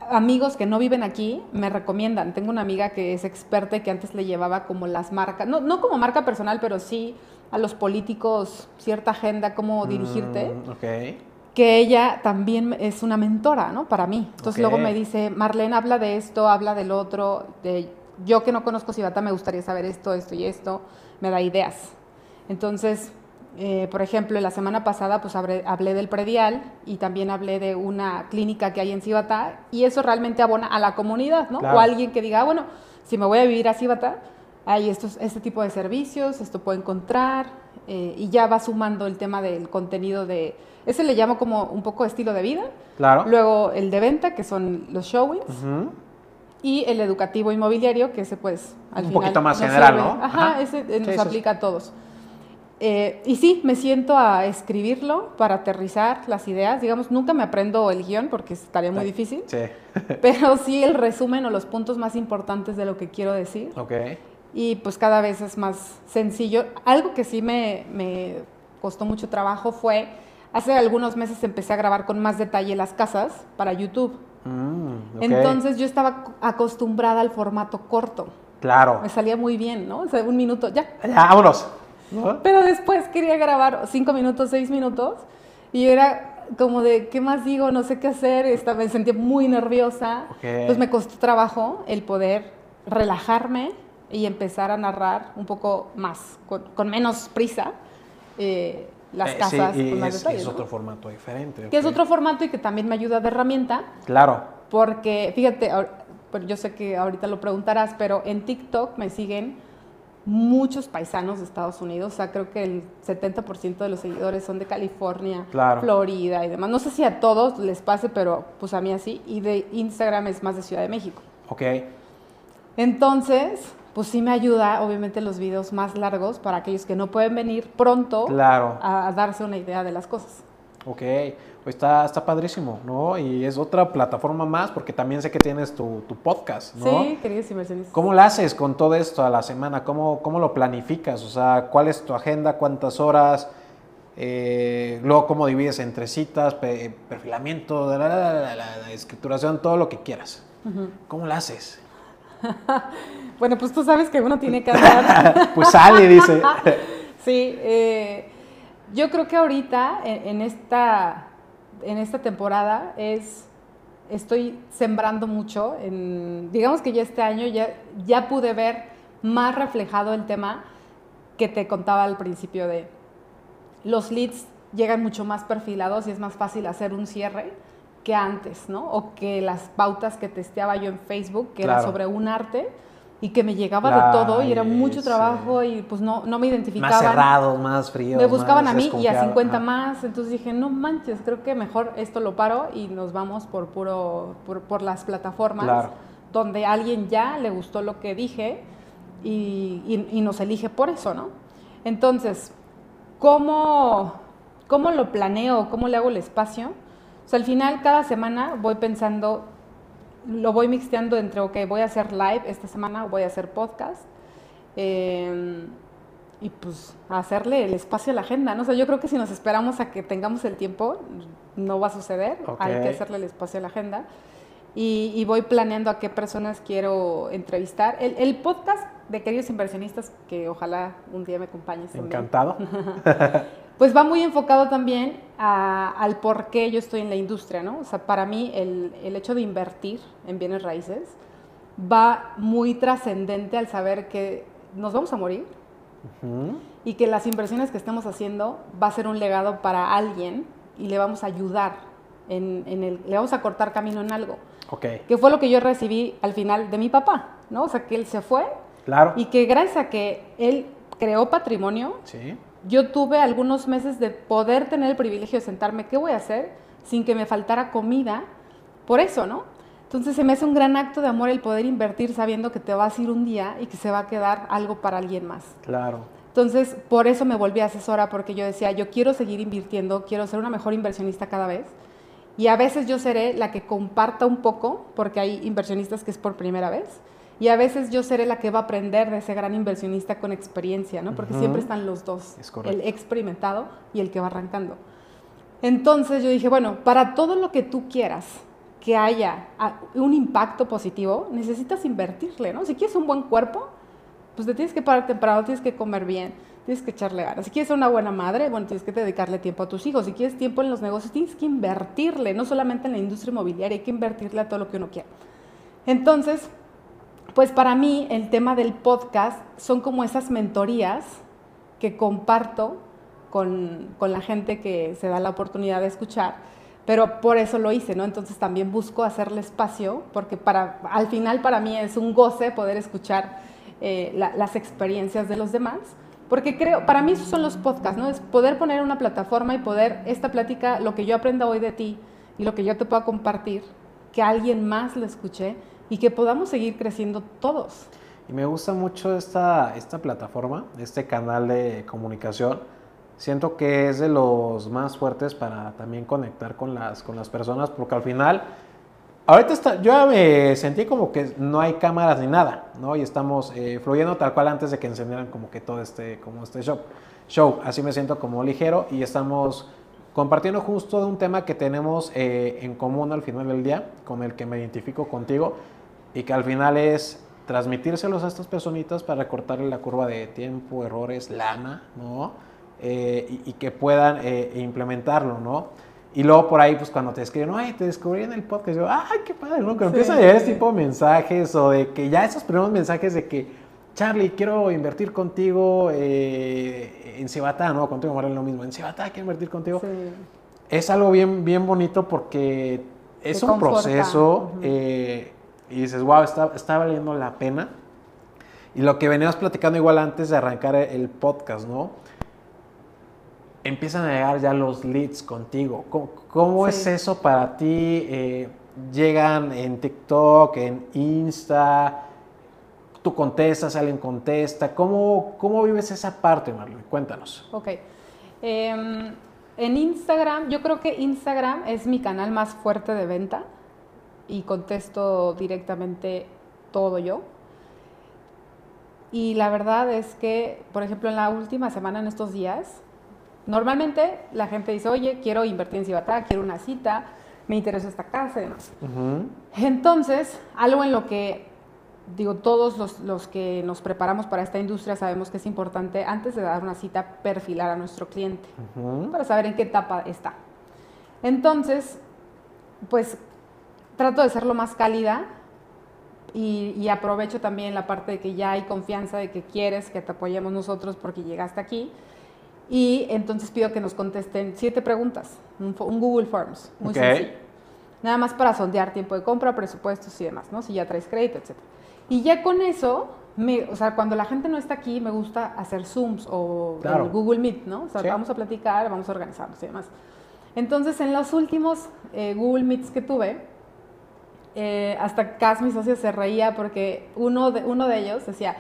amigos que no viven aquí me recomiendan. Tengo una amiga que es experta y que antes le llevaba como las marcas, no, no como marca personal, pero sí a los políticos cierta agenda, cómo dirigirte. Mm, que ella también es una mentora, ¿no? Para mí. Entonces luego me dice, Marlene, habla de esto, habla del otro. De, yo que no conozco Cibata me gustaría saber esto, esto y esto. Me da ideas. Entonces, eh, por ejemplo, la semana pasada pues hablé, del predial y también hablé de una clínica que hay en Cibata y eso realmente abona a la comunidad, ¿no? O alguien que diga, ah, bueno, si me voy a vivir a Cibata, hay estos, este tipo de servicios, esto puedo encontrar, eh, y ya va sumando el tema del contenido de, ese le llamo como un poco estilo de vida. Claro. Luego el de venta, que son los showings. Y el educativo inmobiliario, que ese pues al un poquito más general, ¿no? Ajá, ese eh, nos aplica a todos. Eh, y sí, me siento a escribirlo para aterrizar las ideas. Digamos, nunca me aprendo el guion porque estaría muy difícil. Sí. pero sí el resumen o los puntos más importantes de lo que quiero decir. Ok y pues cada vez es más sencillo. Algo que sí me, me costó mucho trabajo fue, hace algunos meses empecé a grabar con más detalle las casas para YouTube. Mm, Entonces yo estaba acostumbrada al formato corto. Claro. Me salía muy bien, ¿no? O sea, un minuto, ya. Ya, vámonos. Pero después quería grabar cinco minutos, seis minutos, y era como de, ¿qué más digo? No sé qué hacer, me sentía muy nerviosa. Pues me costó trabajo el poder relajarme y empezar a narrar un poco más, con, menos prisa, eh, las eh, casas con más es, Es otro formato diferente. Que es otro formato y que también me ayuda de herramienta. Claro. Porque, fíjate, yo sé que ahorita lo preguntarás, pero en TikTok me siguen muchos paisanos de Estados Unidos, o sea, creo que el 70% de los seguidores son de California, Florida y demás. No sé si a todos les pase, pero pues a mí así. Y de Instagram es más de Ciudad de México. Ok. Entonces, pues sí me ayuda, obviamente, los videos más largos para aquellos que no pueden venir pronto a, darse una idea de las cosas. Ok, pues está, está padrísimo, ¿no? Y es otra plataforma más, porque también sé que tienes tu, podcast, ¿no? Sí, queridos Mercedes. ¿Cómo lo haces con todo esto a la semana? ¿Cómo, cómo lo planificas? O sea, ¿cuál es tu agenda? ¿Cuántas horas? Eh, luego, cómo divides entre citas, perfilamiento, la, escrituración, todo lo que quieras. ¿Cómo lo haces? Bueno, pues tú sabes que uno tiene que hacer. pues sale, dice. sí, eh, yo creo que ahorita, en, esta, en esta temporada, es estoy sembrando mucho. En, digamos que ya este año ya, ya pude ver más reflejado el tema que te contaba al principio de los leads llegan mucho más perfilados y es más fácil hacer un cierre que antes, ¿no? O que las pautas que testeaba yo en Facebook, que era sobre un arte y que me llegaba de todo y era mucho trabajo y pues no, no me identificaban. Más cerrados, más fríos. Me buscaban a mí y a 50 más, entonces dije, no manches, creo que mejor esto lo paro y nos vamos por puro, por, las plataformas donde a alguien ya le gustó lo que dije y, y, nos elige por eso, ¿no? Entonces, ¿cómo, ¿cómo lo planeo? ¿Cómo le hago el espacio? O sea, al final, cada semana voy pensando lo voy mixteando entre, ok, voy a hacer live esta semana, voy a hacer podcast. Em, y pues hacerle el espacio a la agenda, ¿no? O sea, yo creo que si nos esperamos a que tengamos el tiempo, no va a suceder. Hay que hacerle el espacio a la agenda. Y, voy planeando a qué personas quiero entrevistar. El, podcast de queridos inversionistas, que ojalá un día me acompañes. Encantado. pues va muy enfocado también al por qué yo estoy en la industria, ¿no? O sea, para mí el, hecho de invertir en bienes raíces va muy trascendente al saber que nos vamos a morir y que las inversiones que estemos haciendo va a ser un legado para alguien y le vamos a ayudar, en, el, le vamos a cortar camino en algo. Okay. Que fue lo que yo recibí al final de mi papá, ¿no? O sea, que él se fue. Claro. Y que gracias a que él creó patrimonio, sí yo tuve algunos meses de poder tener el privilegio de sentarme, ¿qué voy a hacer? Sin que me faltara comida, por eso, ¿no? Entonces se me hace un gran acto de amor el poder invertir sabiendo que te vas a ir un día y que se va a quedar algo para alguien más. Claro. Entonces, por eso me volví asesora, porque yo decía, yo quiero seguir invirtiendo, quiero ser una mejor inversionista cada vez. Y a veces yo seré la que comparta un poco, porque hay inversionistas que es por primera vez y a veces yo seré la que va a aprender de ese gran inversionista con experiencia, ¿no? Porque siempre están los dos, el experimentado y el que va arrancando. Entonces yo dije, bueno, para todo lo que tú quieras que haya ah, un impacto positivo, necesitas invertirle, ¿no? Si quieres un buen cuerpo, pues te tienes que parar temprano, tienes que comer bien, tienes que echarle ganas. Si quieres ser una buena madre, bueno, tienes que dedicarle tiempo a tus hijos. Si quieres tiempo en los negocios, tienes que invertirle, no solamente en la industria inmobiliaria, hay que invertirle a todo lo que uno quiera. Entonces, pues para mí el tema del podcast son como esas mentorías que comparto con, la gente que se da la oportunidad de escuchar, pero por eso lo hice, ¿no? Entonces también busco hacerle espacio, porque para, al final para mí es un goce poder escuchar eh, las experiencias de los demás, porque creo, para mí esos son los podcasts, ¿no? Es poder poner una plataforma y poder, esta plática, lo que yo aprenda hoy de ti y lo que yo te pueda compartir, que alguien más lo escuche y que podamos seguir creciendo todos. Y me gusta mucho esta, esta plataforma, este canal de comunicación. Siento que es de los más fuertes para también conectar con las, con las personas, porque al final, ahorita está, yo me sentí como que no hay cámaras ni nada, ¿no? Y estamos eh, fluyendo tal cual antes de que encendieran como que todo este, como este show. show. Así me siento como ligero y estamos compartiendo justo de un tema que tenemos eh, en común al final del día, con el que me identifico contigo y que al final es transmitírselos a estas personitas para recortarle la curva de tiempo, errores, lana, ¿no? Eh, y, que puedan eh, implementarlo, ¿no? Y luego por ahí, pues cuando te escriben, ay, te descubrí en el podcast, yo, ay, qué padre, ¿no? Que empiezan a llegar ese tipo de mensajes o de que ya esos primeros mensajes de que, Charlie, quiero invertir contigo eh, en Cibatá, ¿no? Contigo, María, lo mismo, en Cibatá quiero invertir contigo. Sí. Es algo bien, bien bonito porque es un proceso y dices, wow, está, está valiendo la pena. Y lo que veníamos platicando igual antes de arrancar el podcast, ¿no? Empiezan a llegar ya los leads contigo. ¿Cómo, es eso para ti? Eh, llegan en TikTok, en Insta, tú contestas, alguien contesta. ¿Cómo, cómo vives esa parte, Marlene? Cuéntanos. Ok. Em, en Instagram, yo creo que Instagram es mi canal más fuerte de venta y contesto directamente todo yo. Y la verdad es que, por ejemplo, en la última semana, en estos días, Normalmente la gente dice, oye, quiero invertir en Cibatá, quiero una cita, me interesa esta casa y demás. Entonces, algo en lo que, digo, todos los, que nos preparamos para esta industria sabemos que es importante, antes de dar una cita, perfilar a nuestro cliente para saber en qué etapa está. Entonces, pues trato de ser lo más cálida y, aprovecho también la parte de que ya hay confianza de que quieres que te apoyemos nosotros porque llegaste aquí. Y entonces pido que nos contesten siete preguntas, un, Google Forms, muy sencillo. Nada más para sondear tiempo de compra, presupuestos y demás, ¿no? Si ya traes crédito, etc. Y ya con eso, me, o sea, cuando la gente no está aquí, me gusta hacer Zooms o Google Meet, ¿no? O sea, vamos a platicar, vamos a organizarnos y demás. Entonces, en los últimos eh, Google Meets que tuve, eh, hasta Cas, mi socio, se reía porque uno de, uno de ellos decía,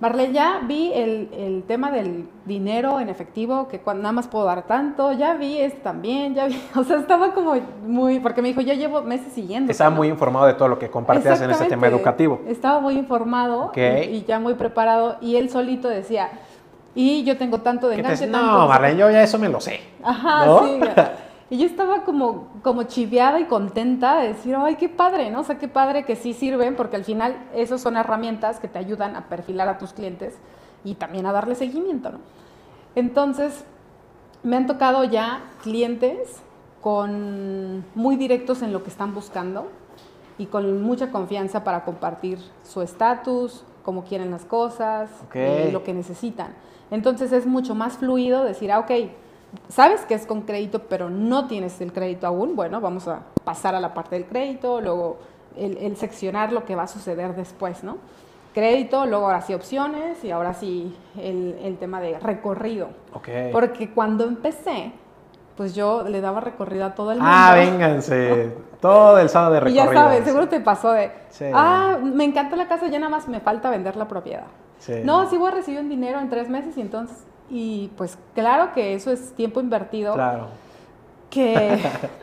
Marlene, ya vi el, tema del dinero en efectivo, que nada más puedo dar tanto, ya vi esto también, ya vi, o sea, estaba como muy, porque me dijo, yo llevo meses siguiendo. Estaba muy informado de todo lo que compartías en ese tema educativo. Estaba muy informado y, ya muy preparado, y él solito decía, y yo tengo tanto de enganche. no, Marlene, yo ya eso me lo sé. Ajá, sí. Y yo estaba como, como chiveada y contenta de decir, ay, qué padre, ¿no? O sea, qué padre que sí sirven, porque al final esas son herramientas que te ayudan a perfilar a tus clientes y también a darle seguimiento, ¿no? Entonces, me han tocado ya clientes con muy directos en lo que están buscando y con mucha confianza para compartir su estatus, cómo quieren las cosas, eh, lo que necesitan. Entonces es mucho más fluido decir, ah, ok, sabes que es con crédito, pero no tienes el crédito aún, bueno, vamos a pasar a la parte del crédito, luego el, seccionar lo que va a suceder después, ¿no? Crédito, luego ahora sí opciones y ahora sí el, tema de recorrido. Okay. Porque cuando empecé, pues yo le daba recorrido a todo el ah, mundo. Ah, vénganse. Todo el sábado de recorrido. Y ya sabes, seguro te pasó de, ah, me encanta la casa, ya nada más me falta vender la propiedad. Sí. No, sí voy a recibir un dinero en tres meses y entonces y pues claro que eso es tiempo invertido. Claro. Que,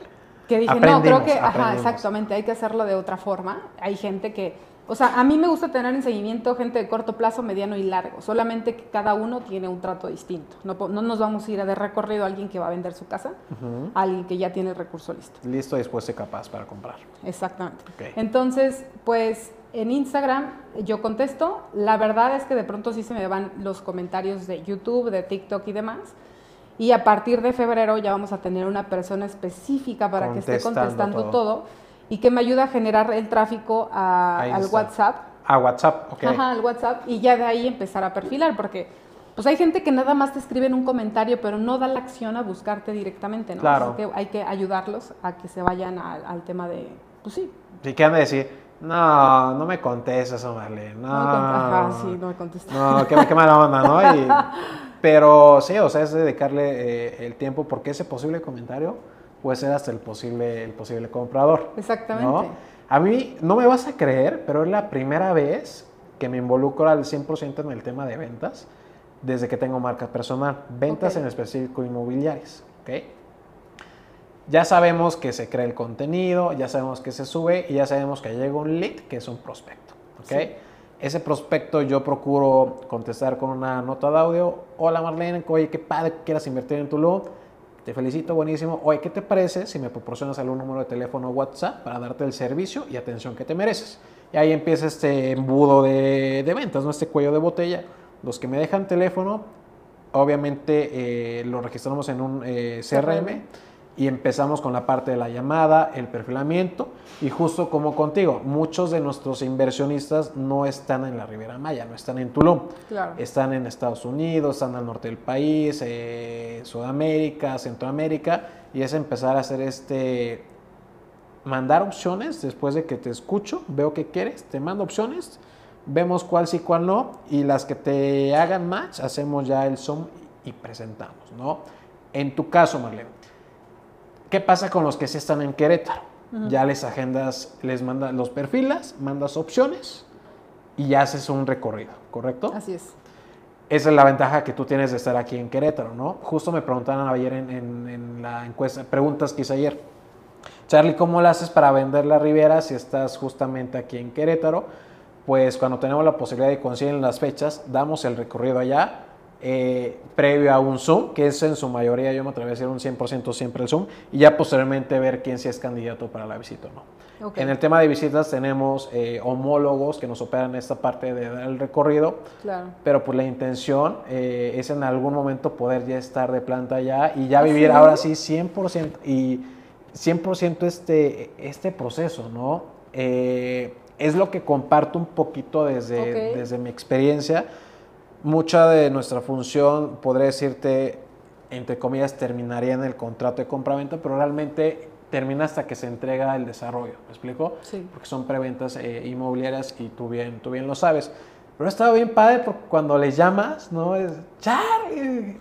que dije, no, creo que, ajá, exactamente, hay que hacerlo de otra forma. Hay gente que, o sea, a mí me gusta tener en seguimiento gente de corto plazo, mediano y largo, solamente que cada uno tiene un trato distinto. No, no nos vamos a ir a de recorrido a alguien que va a vender su casa, a alguien que ya tiene el recurso listo. Listo, después se capaz para comprar. Exactamente. Entonces, pues en Instagram yo contesto. La verdad es que de pronto sí se me van los comentarios de YouTube, de TikTok y demás. Y a partir de febrero ya vamos a tener una persona específica para que esté contestando todo. y que me ayude a generar el tráfico al WhatsApp. A WhatsApp, ok. Ajá, al WhatsApp y ya de ahí empezar a perfilar, porque pues hay gente que nada más te escribe en un comentario, pero no da la acción a buscarte directamente, ¿no? Claro. que hay que ayudarlos a que se vayan al, tema de, pues sí. Sí, ¿qué han de decir? No, no me contestas, Marlene. No, Ajá, sí, no me contestas. No, qué, qué mala onda, ¿no? pero sí, o sea, es dedicarle eh, el tiempo porque ese posible comentario puede ser hasta el posible, el posible comprador. Exactamente. A mí no me vas a creer, pero es la primera vez que me involucro al 100% en el tema de ventas desde que tengo marca personal. Ventas en específico inmobiliarias. ¿ok? Ya sabemos que se crea el contenido, ya sabemos que se sube y ya sabemos que llega un lead, que es un prospecto. ¿okay? Ese prospecto yo procuro contestar con una nota de audio. Hola Marlene, oye, qué padre que quieras invertir en tu Tulum. Te felicito, buenísimo. Oye, ¿qué te parece si me proporcionas algún número de teléfono o WhatsApp para darte el servicio y atención que te mereces? Y ahí empieza este embudo de, ventas, ¿no? Este cuello de botella. Los que me dejan teléfono, obviamente eh, lo registramos en un eh, CRM y empezamos con la parte de la llamada, el perfilamiento y justo como contigo, muchos de nuestros inversionistas no están en la Riviera Maya, no están en Tulum, están en Estados Unidos, están al norte del país, eh, Sudamérica, Centroamérica y es empezar a hacer este, mandar opciones después de que te escucho, veo que quieres, te mando opciones, vemos cuál sí, cuál no y las que te hagan match hacemos ya el Zoom y presentamos, ¿no? En tu caso, Marlene ¿Qué pasa con los que sí están en Querétaro? Ya les agendas, les mandas los perfilas, mandas opciones y ya haces un recorrido, ¿correcto? Así es. Esa es la ventaja que tú tienes de estar aquí en Querétaro, ¿no? Justo me preguntaban ayer en, la encuesta, preguntas que hice ayer. Charlie, ¿cómo lo haces para vender la Riviera si estás justamente aquí en Querétaro? Pues cuando tenemos la posibilidad de conseguir las fechas, damos el recorrido allá eh, previo a un Zoom, que es en su mayoría, yo me atrevo a decir un 100% siempre el Zoom, y ya posteriormente ver quién sí es candidato para la visita o no. En el tema de visitas tenemos eh, homólogos que nos operan esta parte de dar el recorrido, claro. pero pues la intención eh, es en algún momento poder ya estar de planta ya y ya ¿Ah, vivir ahora sí 100% y 100% este, este proceso, ¿no? Eh, es lo que comparto un poquito desde, desde mi experiencia. Mucha de nuestra función, podría decirte, entre comillas, terminaría en el contrato de compraventa, pero realmente termina hasta que se entrega el desarrollo, ¿me explico? Sí. Porque son preventas eh, inmobiliarias y tú bien, tú bien lo sabes. Pero ha estado bien padre porque cuando le llamas, ¿no? Es, ¡Char!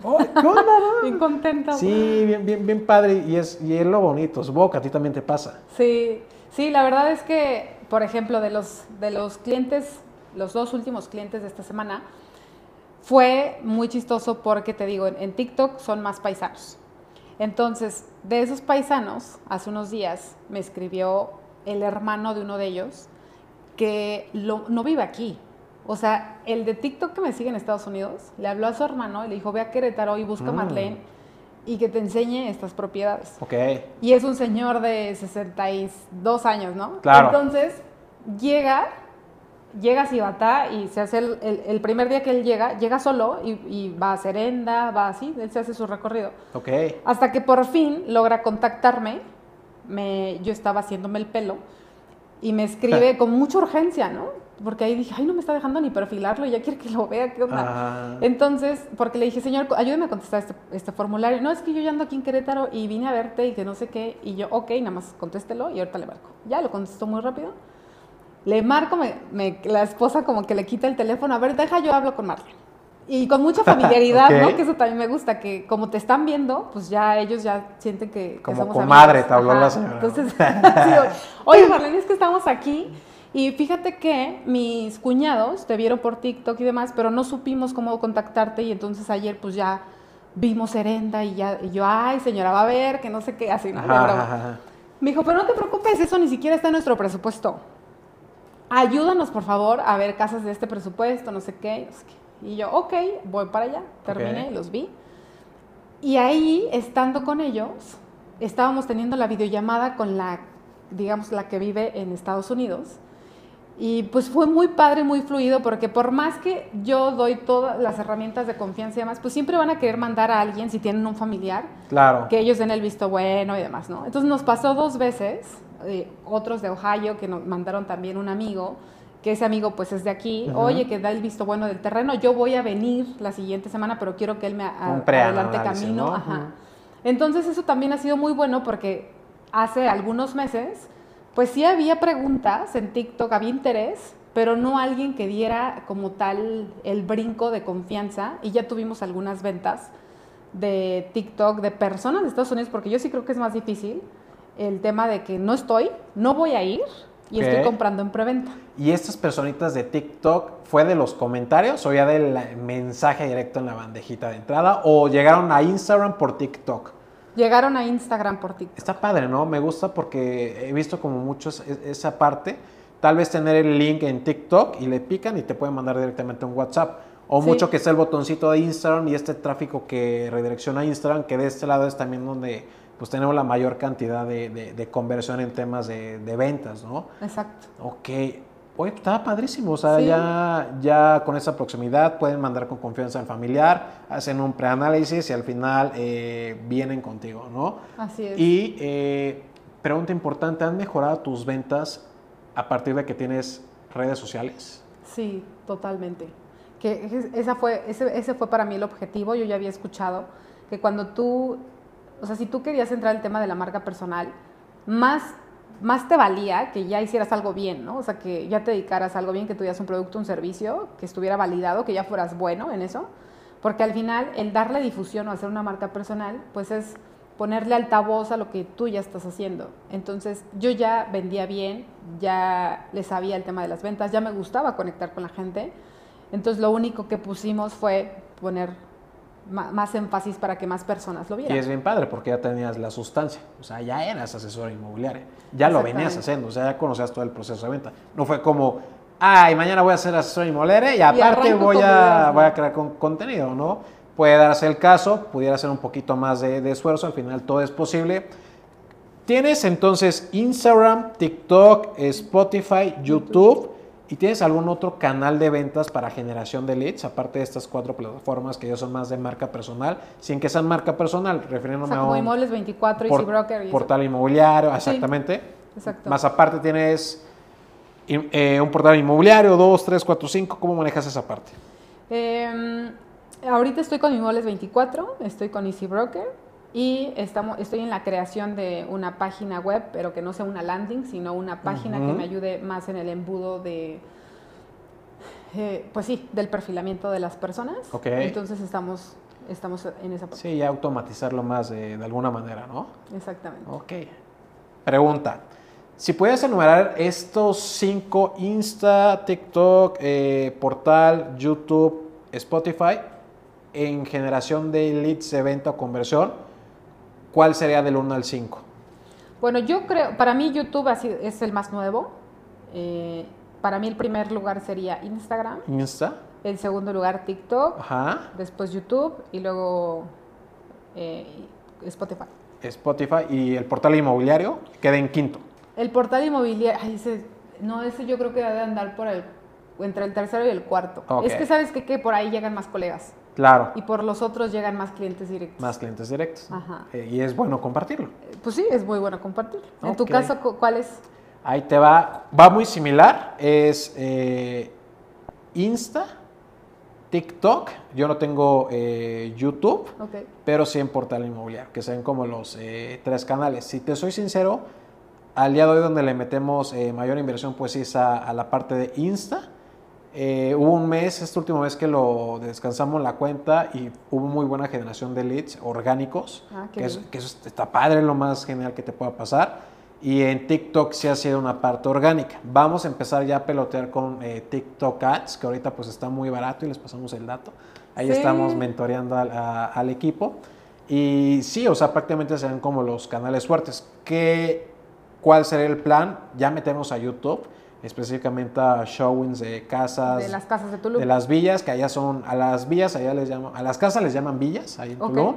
Oh, ¿Qué onda, no? bien contenta. Sí, bien, bien, bien padre y es, y es lo bonito. Supongo que a ti también te pasa. Sí, sí, la verdad es que, por ejemplo, de los, de los clientes, los dos últimos clientes de esta semana, fue muy chistoso porque te digo, en TikTok son más paisanos. Entonces, de esos paisanos, hace unos días me escribió el hermano de uno de ellos que no vive aquí. O sea, el de TikTok que me sigue en Estados Unidos le habló a su hermano y le dijo, ve a Querétaro y busca a mm. Marlene y que te enseñe estas propiedades. Ok. Y es un señor de 62 años, ¿no? Claro. Entonces, llega llega a Cibatá y se hace el, primer día que él llega, llega solo y, va a Serenda, va así, él se hace su recorrido. Ok. Hasta que por fin logra contactarme, me, yo estaba haciéndome el pelo y me escribe con mucha urgencia, ¿no? Porque ahí dije, ay, no me está dejando ni perfilarlo, ya quiere que lo vea, ¿qué onda? Ah. Entonces, porque le dije, señor, ayúdeme a contestar este, este, formulario. No, es que yo ya ando aquí en Querétaro y vine a verte y que no sé qué. Y yo, ok, nada más contéstelo y ahorita le marco. Ya lo contestó muy rápido. Le marco, me, la esposa como que le quita el teléfono, a ver, deja yo hablo con Marlene. Y con mucha familiaridad, ¿no? Que eso también me gusta, que como te están viendo, pues ya ellos ya sienten que, que como comadre te habló la señora. Entonces, oye Marlene, es que estamos aquí y fíjate que mis cuñados te vieron por TikTok y demás, pero no supimos cómo contactarte y entonces ayer pues ya vimos Herenda y ya y yo, ay señora, va a ver, que no sé qué, así, ¿no? Me dijo, pero no te preocupes, eso ni siquiera está en nuestro presupuesto ayúdanos por favor a ver casas de este presupuesto, no sé qué. Y yo, ok, voy para allá, terminé, los vi. Y ahí, estando con ellos, estábamos teniendo la videollamada con la, digamos, la que vive en Estados Unidos. Y pues fue muy padre, muy fluido, porque por más que yo doy todas las herramientas de confianza y demás, pues siempre van a querer mandar a alguien si tienen un familiar. Claro. Que ellos den el visto bueno y demás, ¿no? Entonces nos pasó dos veces eh, otros de Ohio que nos mandaron también un amigo, que ese amigo pues es de aquí, oye, que da el visto bueno del terreno, yo voy a venir la siguiente semana, pero quiero que él me adelante camino. Entonces eso también ha sido muy bueno porque hace algunos meses, pues sí había preguntas en TikTok, había interés, pero no alguien que diera como tal el brinco de confianza. Y ya tuvimos algunas ventas de TikTok de personas de Estados Unidos, porque yo sí creo que es más difícil el tema de que no estoy, no voy a ir y estoy comprando en preventa. ¿Y estas personitas de TikTok fue de los comentarios o ya del mensaje directo en la bandejita de entrada o llegaron a Instagram por TikTok? Llegaron a Instagram por TikTok. Está padre, ¿no? Me gusta porque he visto como muchos esa parte. Tal vez tener el link en TikTok y le pican y te pueden mandar directamente un WhatsApp. O mucho que sea el botoncito de Instagram y este tráfico que redirecciona a Instagram, que de este lado es también donde pues tenemos la mayor cantidad de, conversión en temas de, ventas, ¿no? Exacto. Ok. Oye, está padrísimo, o sea, ya, ya con esa proximidad pueden mandar con confianza al familiar, hacen un preanálisis y al final eh, vienen contigo, ¿no? Así es. Y eh, pregunta importante, ¿han mejorado tus ventas a partir de que tienes redes sociales? Sí, totalmente. Que esa fue, ese, ese fue para mí el objetivo, yo ya había escuchado que cuando tú o sea, si tú querías entrar el tema de la marca personal, más, más te valía que ya hicieras algo bien, ¿no? O sea, que ya te dedicaras a algo bien, que tuvieras un producto, un servicio, que estuviera validado, que ya fueras bueno en eso. Porque al final, el darle difusión o hacer una marca personal, pues es ponerle altavoz a lo que tú ya estás haciendo. Entonces, yo ya vendía bien, ya le sabía el tema de las ventas, ya me gustaba conectar con la gente. Entonces, lo único que pusimos fue poner más énfasis para que más personas lo vieran. Y es bien padre porque ya tenías la sustancia, o sea, ya eras asesor inmobiliario, ya lo venías haciendo, o sea, ya conocías todo el proceso de venta. No fue como ay, mañana voy a hacer asesor inmobiliario y aparte voy, a, voy a crear contenido, ¿no? Puede darse el caso, pudiera ser un poquito más de, de esfuerzo, al final todo es posible. Tienes entonces Instagram, TikTok, Spotify, YouTube ¿Y tienes algún otro canal de ventas para generación de leads, aparte de estas cuatro plataformas que ya son más de marca personal, sin que sean marca personal, refiriéndome a como Inmuebles 24, Easy Broker. Y portal inmobiliario, exactamente. exacto. Más aparte tienes eh, un portal inmobiliario, dos, tres, cuatro, cinco. ¿Cómo manejas esa parte? Em, ahorita estoy con Inmuebles 24, estoy con Easy Broker y estamos, estoy en la creación de una página web, pero que no sea una landing, sino una página que me ayude más en el embudo de, eh, pues sí, del perfilamiento de las personas. Entonces estamos, estamos en esa parte. Sí, y automatizarlo más de, alguna manera, ¿no? Exactamente. Ok. Pregunta. Si puedes enumerar estos cinco, Insta, TikTok, eh, portal, YouTube, Spotify, en generación de leads de venta o conversión, ¿cuál sería del 1 al 5? Bueno, yo creo, para mí YouTube es el más nuevo. Eh, para mí el primer lugar sería Instagram. Insta. El segundo lugar TikTok. Ajá. Después YouTube y luego eh, Spotify. Spotify y el portal inmobiliario queda en quinto. El portal inmobiliario, ese, no, ese yo creo que debe andar por el, entre el tercero y el cuarto. Es que sabes que, que por ahí llegan más colegas. Claro. Y por los otros llegan más clientes directos. Más clientes directos. Ajá. Eh, y es bueno compartirlo. Eh, pues sí, es muy bueno compartirlo. En tu caso, ¿cuál es? Ahí te va. Va muy similar. Es eh, Insta, TikTok. Yo no tengo YouTube, pero sí en Portal Inmobiliario, que sean como los tres canales. Si te soy sincero, al día de hoy donde le metemos mayor inversión, pues es a la parte de Insta eh, hubo un mes, este último mes que lo descansamos la cuenta y hubo muy buena generación de leads orgánicos, ah, que, eso, está padre, lo más genial que te pueda pasar. Y en TikTok sí ha sido una parte orgánica. Vamos a empezar ya a pelotear con eh, TikTok Ads, que ahorita pues está muy barato y les pasamos el dato. Ahí estamos mentoreando al, al, equipo. Y sí, o sea, prácticamente serán como los canales fuertes. ¿Qué, ¿Cuál sería el plan? Ya metemos a YouTube específicamente a showings de casas. De las casas de Tulum. De las villas, que allá son, a las villas allá les llaman, a las casas les llaman villas, ahí en Tulum,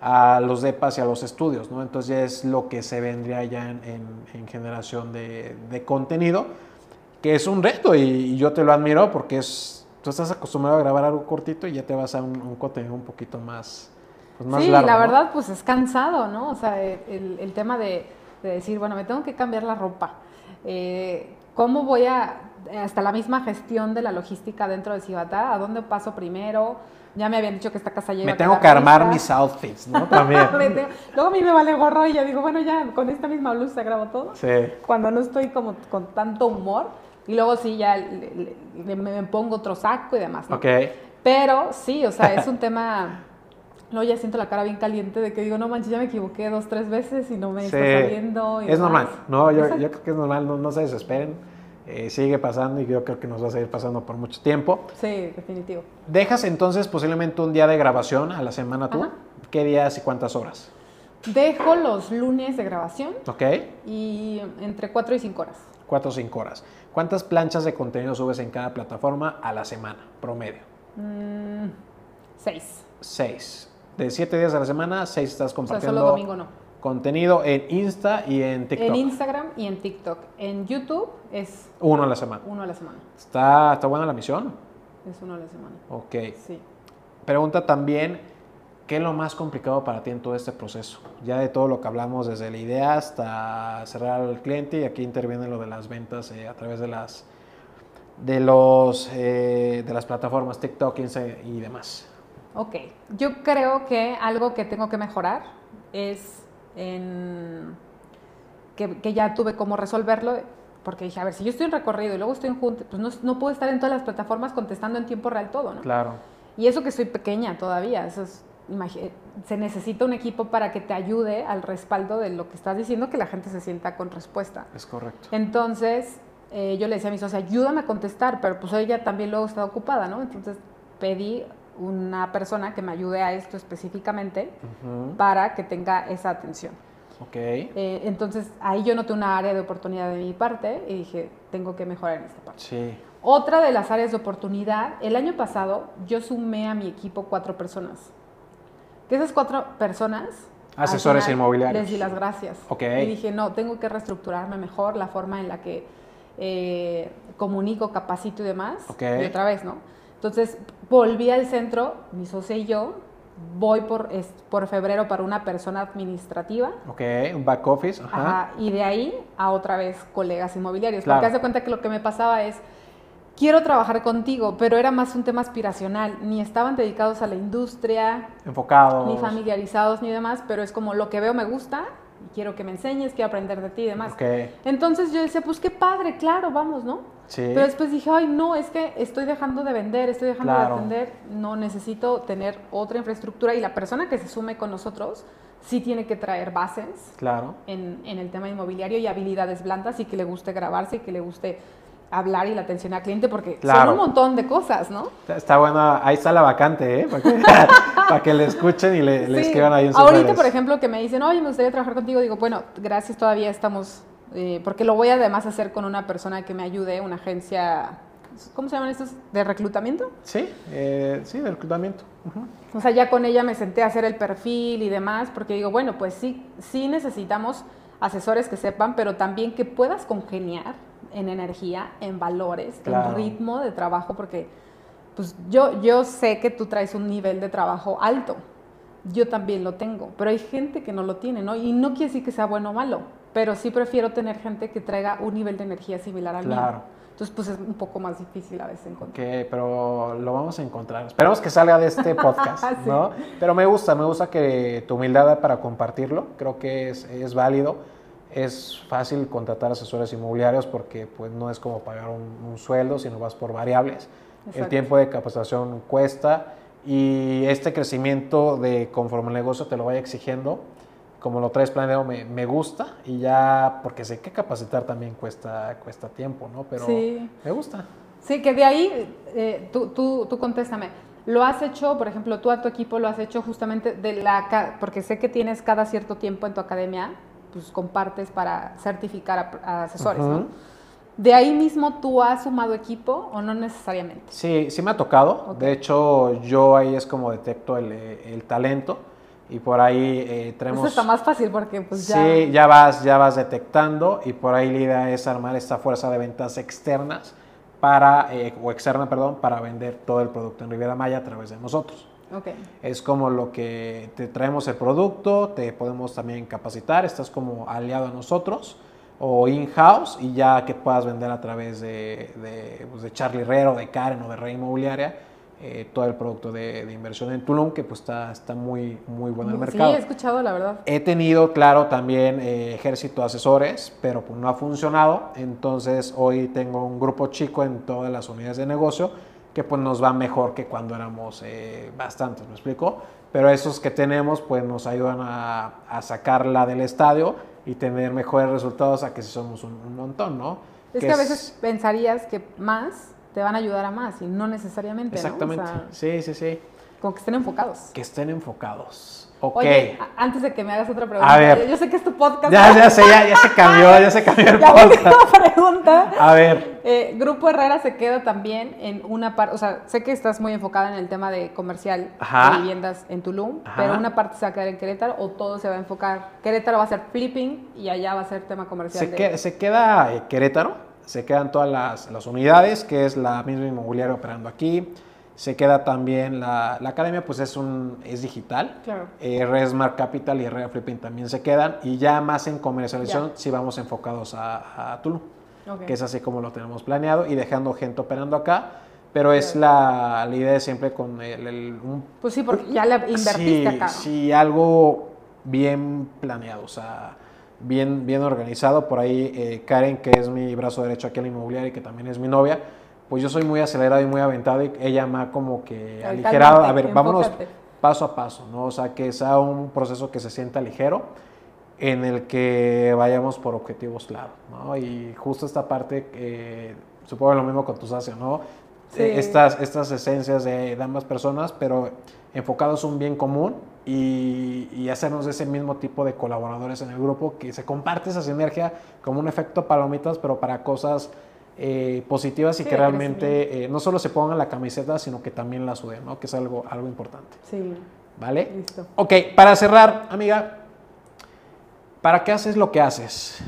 a los depas y a los estudios, ¿no? Entonces ya es lo que se vendría ya en, generación de, contenido, que es un reto y, yo te lo admiro porque es, tú estás acostumbrado a grabar algo cortito y ya te vas a un, contenido un poquito más, pues más sí, la verdad pues es cansado, ¿no? O sea, el, tema de, decir, bueno, me tengo que cambiar la ropa. Eh, ¿Cómo voy a, hasta la misma gestión de la logística dentro de Cibata? ¿A dónde paso primero? Ya me habían dicho que esta casa lleva. Me tengo que armar mis outfits, ¿no? También. Luego a mí me vale gorro y ya digo, bueno, ya con esta misma blusa grabo todo. Sí. Cuando no estoy como con tanto humor. Y luego sí, ya me, pongo otro saco y demás. ¿no? Ok. Pero sí, o sea, es un tema no ya siento la cara bien caliente de que digo, no manches, ya me equivoqué dos, tres veces y no me sí. está saliendo. Es normal, no, yo, yo, creo que es normal, no, no se desesperen. Eh, sigue pasando y yo creo que nos va a seguir pasando por mucho tiempo. Sí, definitivo. ¿Dejas entonces posiblemente un día de grabación a la semana tú? ¿Qué días y cuántas horas? Dejo los lunes de grabación. Ok. Y entre 4 y 5 horas. 4 o 5 horas. ¿Cuántas planchas de contenido subes en cada plataforma a la semana, promedio? 6. Mm, 6 de siete días a la semana, seis estás compartiendo. solo domingo no. Contenido en Insta y en TikTok. En Instagram y en TikTok. En YouTube es. Uno a la semana. Uno a la semana. ¿Está, está buena la misión? Es uno a la semana. Ok. Sí. Pregunta también, ¿qué es lo más complicado para ti en todo este proceso? Ya de todo lo que hablamos, desde la idea hasta cerrar al cliente y aquí interviene lo de las ventas eh, a través de las de los eh, de las plataformas TikTok y demás. Ok, yo creo que algo que tengo que mejorar es en que, ya tuve cómo resolverlo, porque dije, a ver, si yo estoy en recorrido y luego estoy en junta, pues no, no, puedo estar en todas las plataformas contestando en tiempo real todo, ¿no? Claro. Y eso que soy pequeña todavía, eso es, se necesita un equipo para que te ayude al respaldo de lo que estás diciendo, que la gente se sienta con respuesta. Es correcto. Entonces, eh, yo le decía a mi socia, ayúdame a contestar, pero pues ella también luego está ocupada, ¿no? Entonces pedí una persona que me ayude a esto específicamente para que tenga esa atención. Ok. Eh, entonces ahí yo noté una área de oportunidad de mi parte y dije, tengo que mejorar en esta parte. Sí. Otra de las áreas de oportunidad, el año pasado yo sumé a mi equipo cuatro personas. Que esas cuatro personas... Asesores inmobiliarios. Les di las gracias. Ok. Y dije, no, tengo que reestructurarme mejor la forma en la que eh, comunico, capacito y demás. Ok. Y otra vez, ¿no? Entonces volví al centro, mi socia y yo, voy por, por febrero para una persona administrativa. Ok, un back office. Ajá. y de ahí a otra vez colegas inmobiliarios. Porque haz de cuenta que lo que me pasaba es, quiero trabajar contigo, pero era más un tema aspiracional. Ni estaban dedicados a la industria. Enfocados. Ni familiarizados ni demás, pero es como lo que veo me gusta quiero que me enseñes, quiero aprender de ti y demás. Entonces yo decía, pues qué padre, claro, vamos, ¿no? Sí. Pero después dije, ay, no, es que estoy dejando de vender, estoy dejando de atender, no necesito tener otra infraestructura y la persona que se sume con nosotros sí tiene que traer bases claro. en, en el tema inmobiliario y habilidades blandas y que le guste grabarse y que le guste hablar y la atención al cliente porque son un montón de cosas, ¿no? Está bueno, ahí está la vacante, ¿eh? Para que, le escuchen y le, escriban ahí en sus Ahorita, por ejemplo, que me dicen, oye, me gustaría trabajar contigo, digo, bueno, gracias, todavía estamos, eh, porque lo voy además a hacer con una persona que me ayude, una agencia, ¿cómo se llaman estos? ¿De reclutamiento? Sí, eh, sí, de reclutamiento. O sea, ya con ella me senté a hacer el perfil y demás, porque digo, bueno, pues sí, sí necesitamos asesores que sepan, pero también que puedas congeniar en energía, en valores, en ritmo de trabajo, porque pues yo, yo sé que tú traes un nivel de trabajo alto, yo también lo tengo, pero hay gente que no lo tiene, ¿no? Y no quiere decir que sea bueno o malo, pero sí prefiero tener gente que traiga un nivel de energía similar al claro. mío. Entonces, pues es un poco más difícil a veces encontrar. Ok, pero lo vamos a encontrar. Esperemos que salga de este podcast, ¿no? Pero me gusta, me gusta que tu humildad para compartirlo, creo que es, es válido es fácil contratar asesores inmobiliarios porque pues no es como pagar un, sueldo, sino vas por variables. El tiempo de capacitación cuesta y este crecimiento de conforme el negocio te lo vaya exigiendo, como lo traes planeado, me, me gusta y ya, porque sé que capacitar también cuesta, cuesta tiempo, ¿no? Pero me gusta. Sí, que de ahí, eh, tú, tú, tú contéstame. ¿Lo has hecho, por ejemplo, tú a tu equipo lo has hecho justamente de la... porque sé que tienes cada cierto tiempo en tu academia pues, compartes para certificar a, asesores, ¿no? ¿De ahí mismo tú has sumado equipo o no necesariamente? Sí, sí me ha tocado. De hecho, yo ahí es como detecto el, el talento y por ahí eh, tenemos... Eso está más fácil porque pues ya... Sí, ya vas, ya vas detectando y por ahí la idea es armar esta fuerza de ventas externas para, eh, o externa, perdón, para vender todo el producto en Riviera Maya a través de nosotros. Es como lo que te traemos el producto, te podemos también capacitar, estás como aliado a nosotros o in-house y ya que puedas vender a través de, de, pues de Charlie Herrero, de Karen o de Rey Inmobiliaria eh, todo el producto de, inversión en Tulum, que pues está, está muy, muy bueno el mercado. Sí, he escuchado, la verdad. He tenido, claro, también eh, ejército de asesores, pero pues no ha funcionado. Entonces hoy tengo un grupo chico en todas las unidades de negocio que pues nos va mejor que cuando éramos eh, bastantes, ¿me explico? Pero esos que tenemos pues nos ayudan a, a, sacarla del estadio y tener mejores resultados a que si somos un, montón, ¿no? Es que, a veces pensarías que más te van a ayudar a más y no necesariamente, Exactamente, sí, sí, sí. Como que estén enfocados. Que estén enfocados. Oye, antes de que me hagas otra pregunta, yo sé que es tu podcast. Ya, ya sé, ya, se cambió, ya se cambió el podcast. pregunta. A ver. Eh, Grupo Herrera se queda también en una parte, o sea, sé que estás muy enfocada en el tema de comercial de viviendas en Tulum, pero una parte se va a quedar en Querétaro o todo se va a enfocar. Querétaro va a ser flipping y allá va a ser tema comercial. Se, se queda eh, Querétaro, se quedan todas las, las unidades, que es la misma inmobiliaria operando aquí se queda también la, la, academia, pues es un es digital. Claro. Eh, Resmart Capital y Rea Flipping también se quedan. Y ya más en comercialización, si sí vamos enfocados a, a Tulum, que es así como lo tenemos planeado y dejando gente operando acá. Pero es la, la, idea siempre con el, Pues sí, porque ya le invertiste acá. Sí, algo bien planeado, o sea, bien, bien organizado. Por ahí eh, Karen, que es mi brazo derecho aquí en la inmobiliaria y que también es mi novia, pues yo soy muy acelerado y muy aventado y ella me ha como que aligerado. a ver, vámonos paso a paso, ¿no? O sea, que sea un proceso que se sienta ligero en el que vayamos por objetivos claros, ¿no? Y justo esta parte, eh, supongo lo mismo con tu socio, ¿no? Eh, estas, estas esencias de, ambas personas, pero enfocados a un bien común y, hacernos ese mismo tipo de colaboradores en el grupo, que se comparte esa sinergia como un efecto palomitas, pero para cosas eh, positivas y que realmente eh, no solo se pongan la camiseta, sino que también la suden, ¿no? que es algo, algo importante. Sí. ¿Vale? Listo. Ok, para cerrar, amiga, ¿para qué haces lo que haces?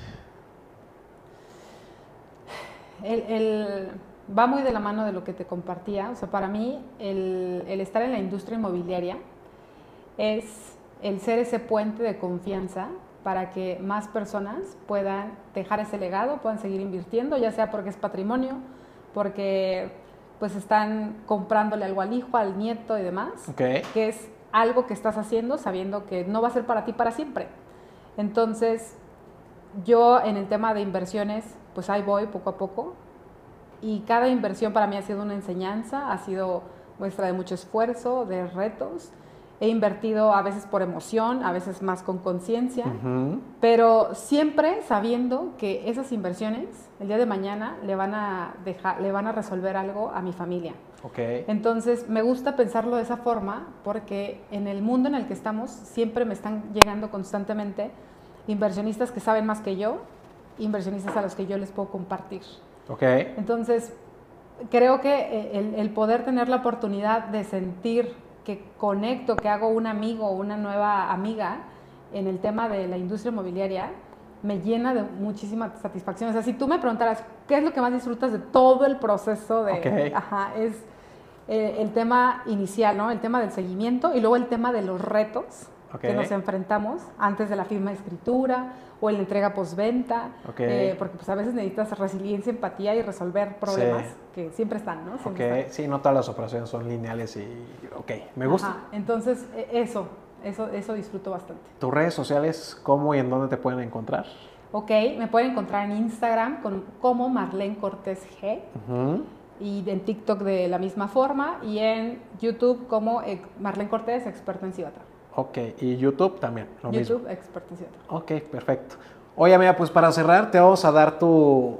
El, va muy de la mano de lo que te compartía. O sea, para mí, el, el estar en la industria inmobiliaria es el ser ese puente de confianza para que más personas puedan dejar ese legado, puedan seguir invirtiendo, ya sea porque es patrimonio, porque pues están comprándole algo al hijo, al nieto y demás, que es algo que estás haciendo sabiendo que no va a ser para ti para siempre. Entonces, yo en el tema de inversiones, pues ahí voy poco a poco. Y cada inversión para mí ha sido una enseñanza, ha sido muestra de mucho esfuerzo, de retos He invertido a veces por emoción, a veces más con conciencia, pero siempre sabiendo que esas inversiones el día de mañana le van a dejar, le van a resolver algo a mi familia. Okay. Entonces me gusta pensarlo de esa forma porque en el mundo en el que estamos siempre me están llegando constantemente inversionistas que saben más que yo, inversionistas a los que yo les puedo compartir. Okay. Entonces creo que el, el poder tener la oportunidad de sentir que conecto, que hago un amigo o una nueva amiga en el tema de la industria inmobiliaria, me llena de muchísima satisfacción. O sea, si tú me preguntaras, ¿qué es lo que más disfrutas de todo el proceso de... Ajá, es eh, el tema inicial, ¿no? El tema del seguimiento y luego el tema de los retos que nos enfrentamos antes de la firma de escritura o en la entrega postventa, eh, porque pues a veces necesitas resiliencia, empatía y resolver problemas que siempre están, ¿no? sí, no todas las operaciones son lineales y, ok, me gusta. Entonces, e, eso, eso, eso disfruto bastante. ¿Tus redes sociales, cómo y en dónde te pueden encontrar? Ok, me pueden encontrar en Instagram con, como Marlene Cortés G. Y en TikTok de la misma forma y en YouTube como Marlene Cortés, experto en Cibata. Ok, y YouTube también. Lo YouTube, experto Ok, perfecto. Oye, amiga, pues para cerrar te vamos a dar tu,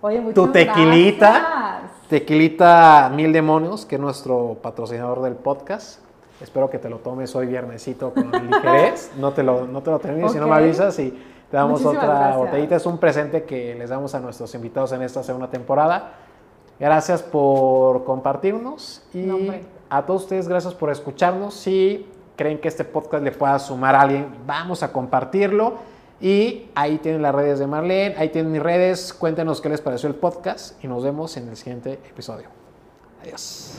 Oye, tu tequilita. Tequilita Mil Demonios, que es nuestro patrocinador del podcast. Espero que te lo tomes hoy viernesito con ligerez. no te lo, no te lo termines, si no me avisas y te damos otra botellita. Es un presente que les damos a nuestros invitados en esta segunda temporada. Gracias por compartirnos y a todos ustedes gracias por escucharnos. Y creen que este podcast le pueda sumar a alguien, vamos a compartirlo. Y ahí tienen las redes de Marlene, ahí tienen mis redes. Cuéntenos qué les pareció el podcast y nos vemos en el siguiente episodio. Adiós.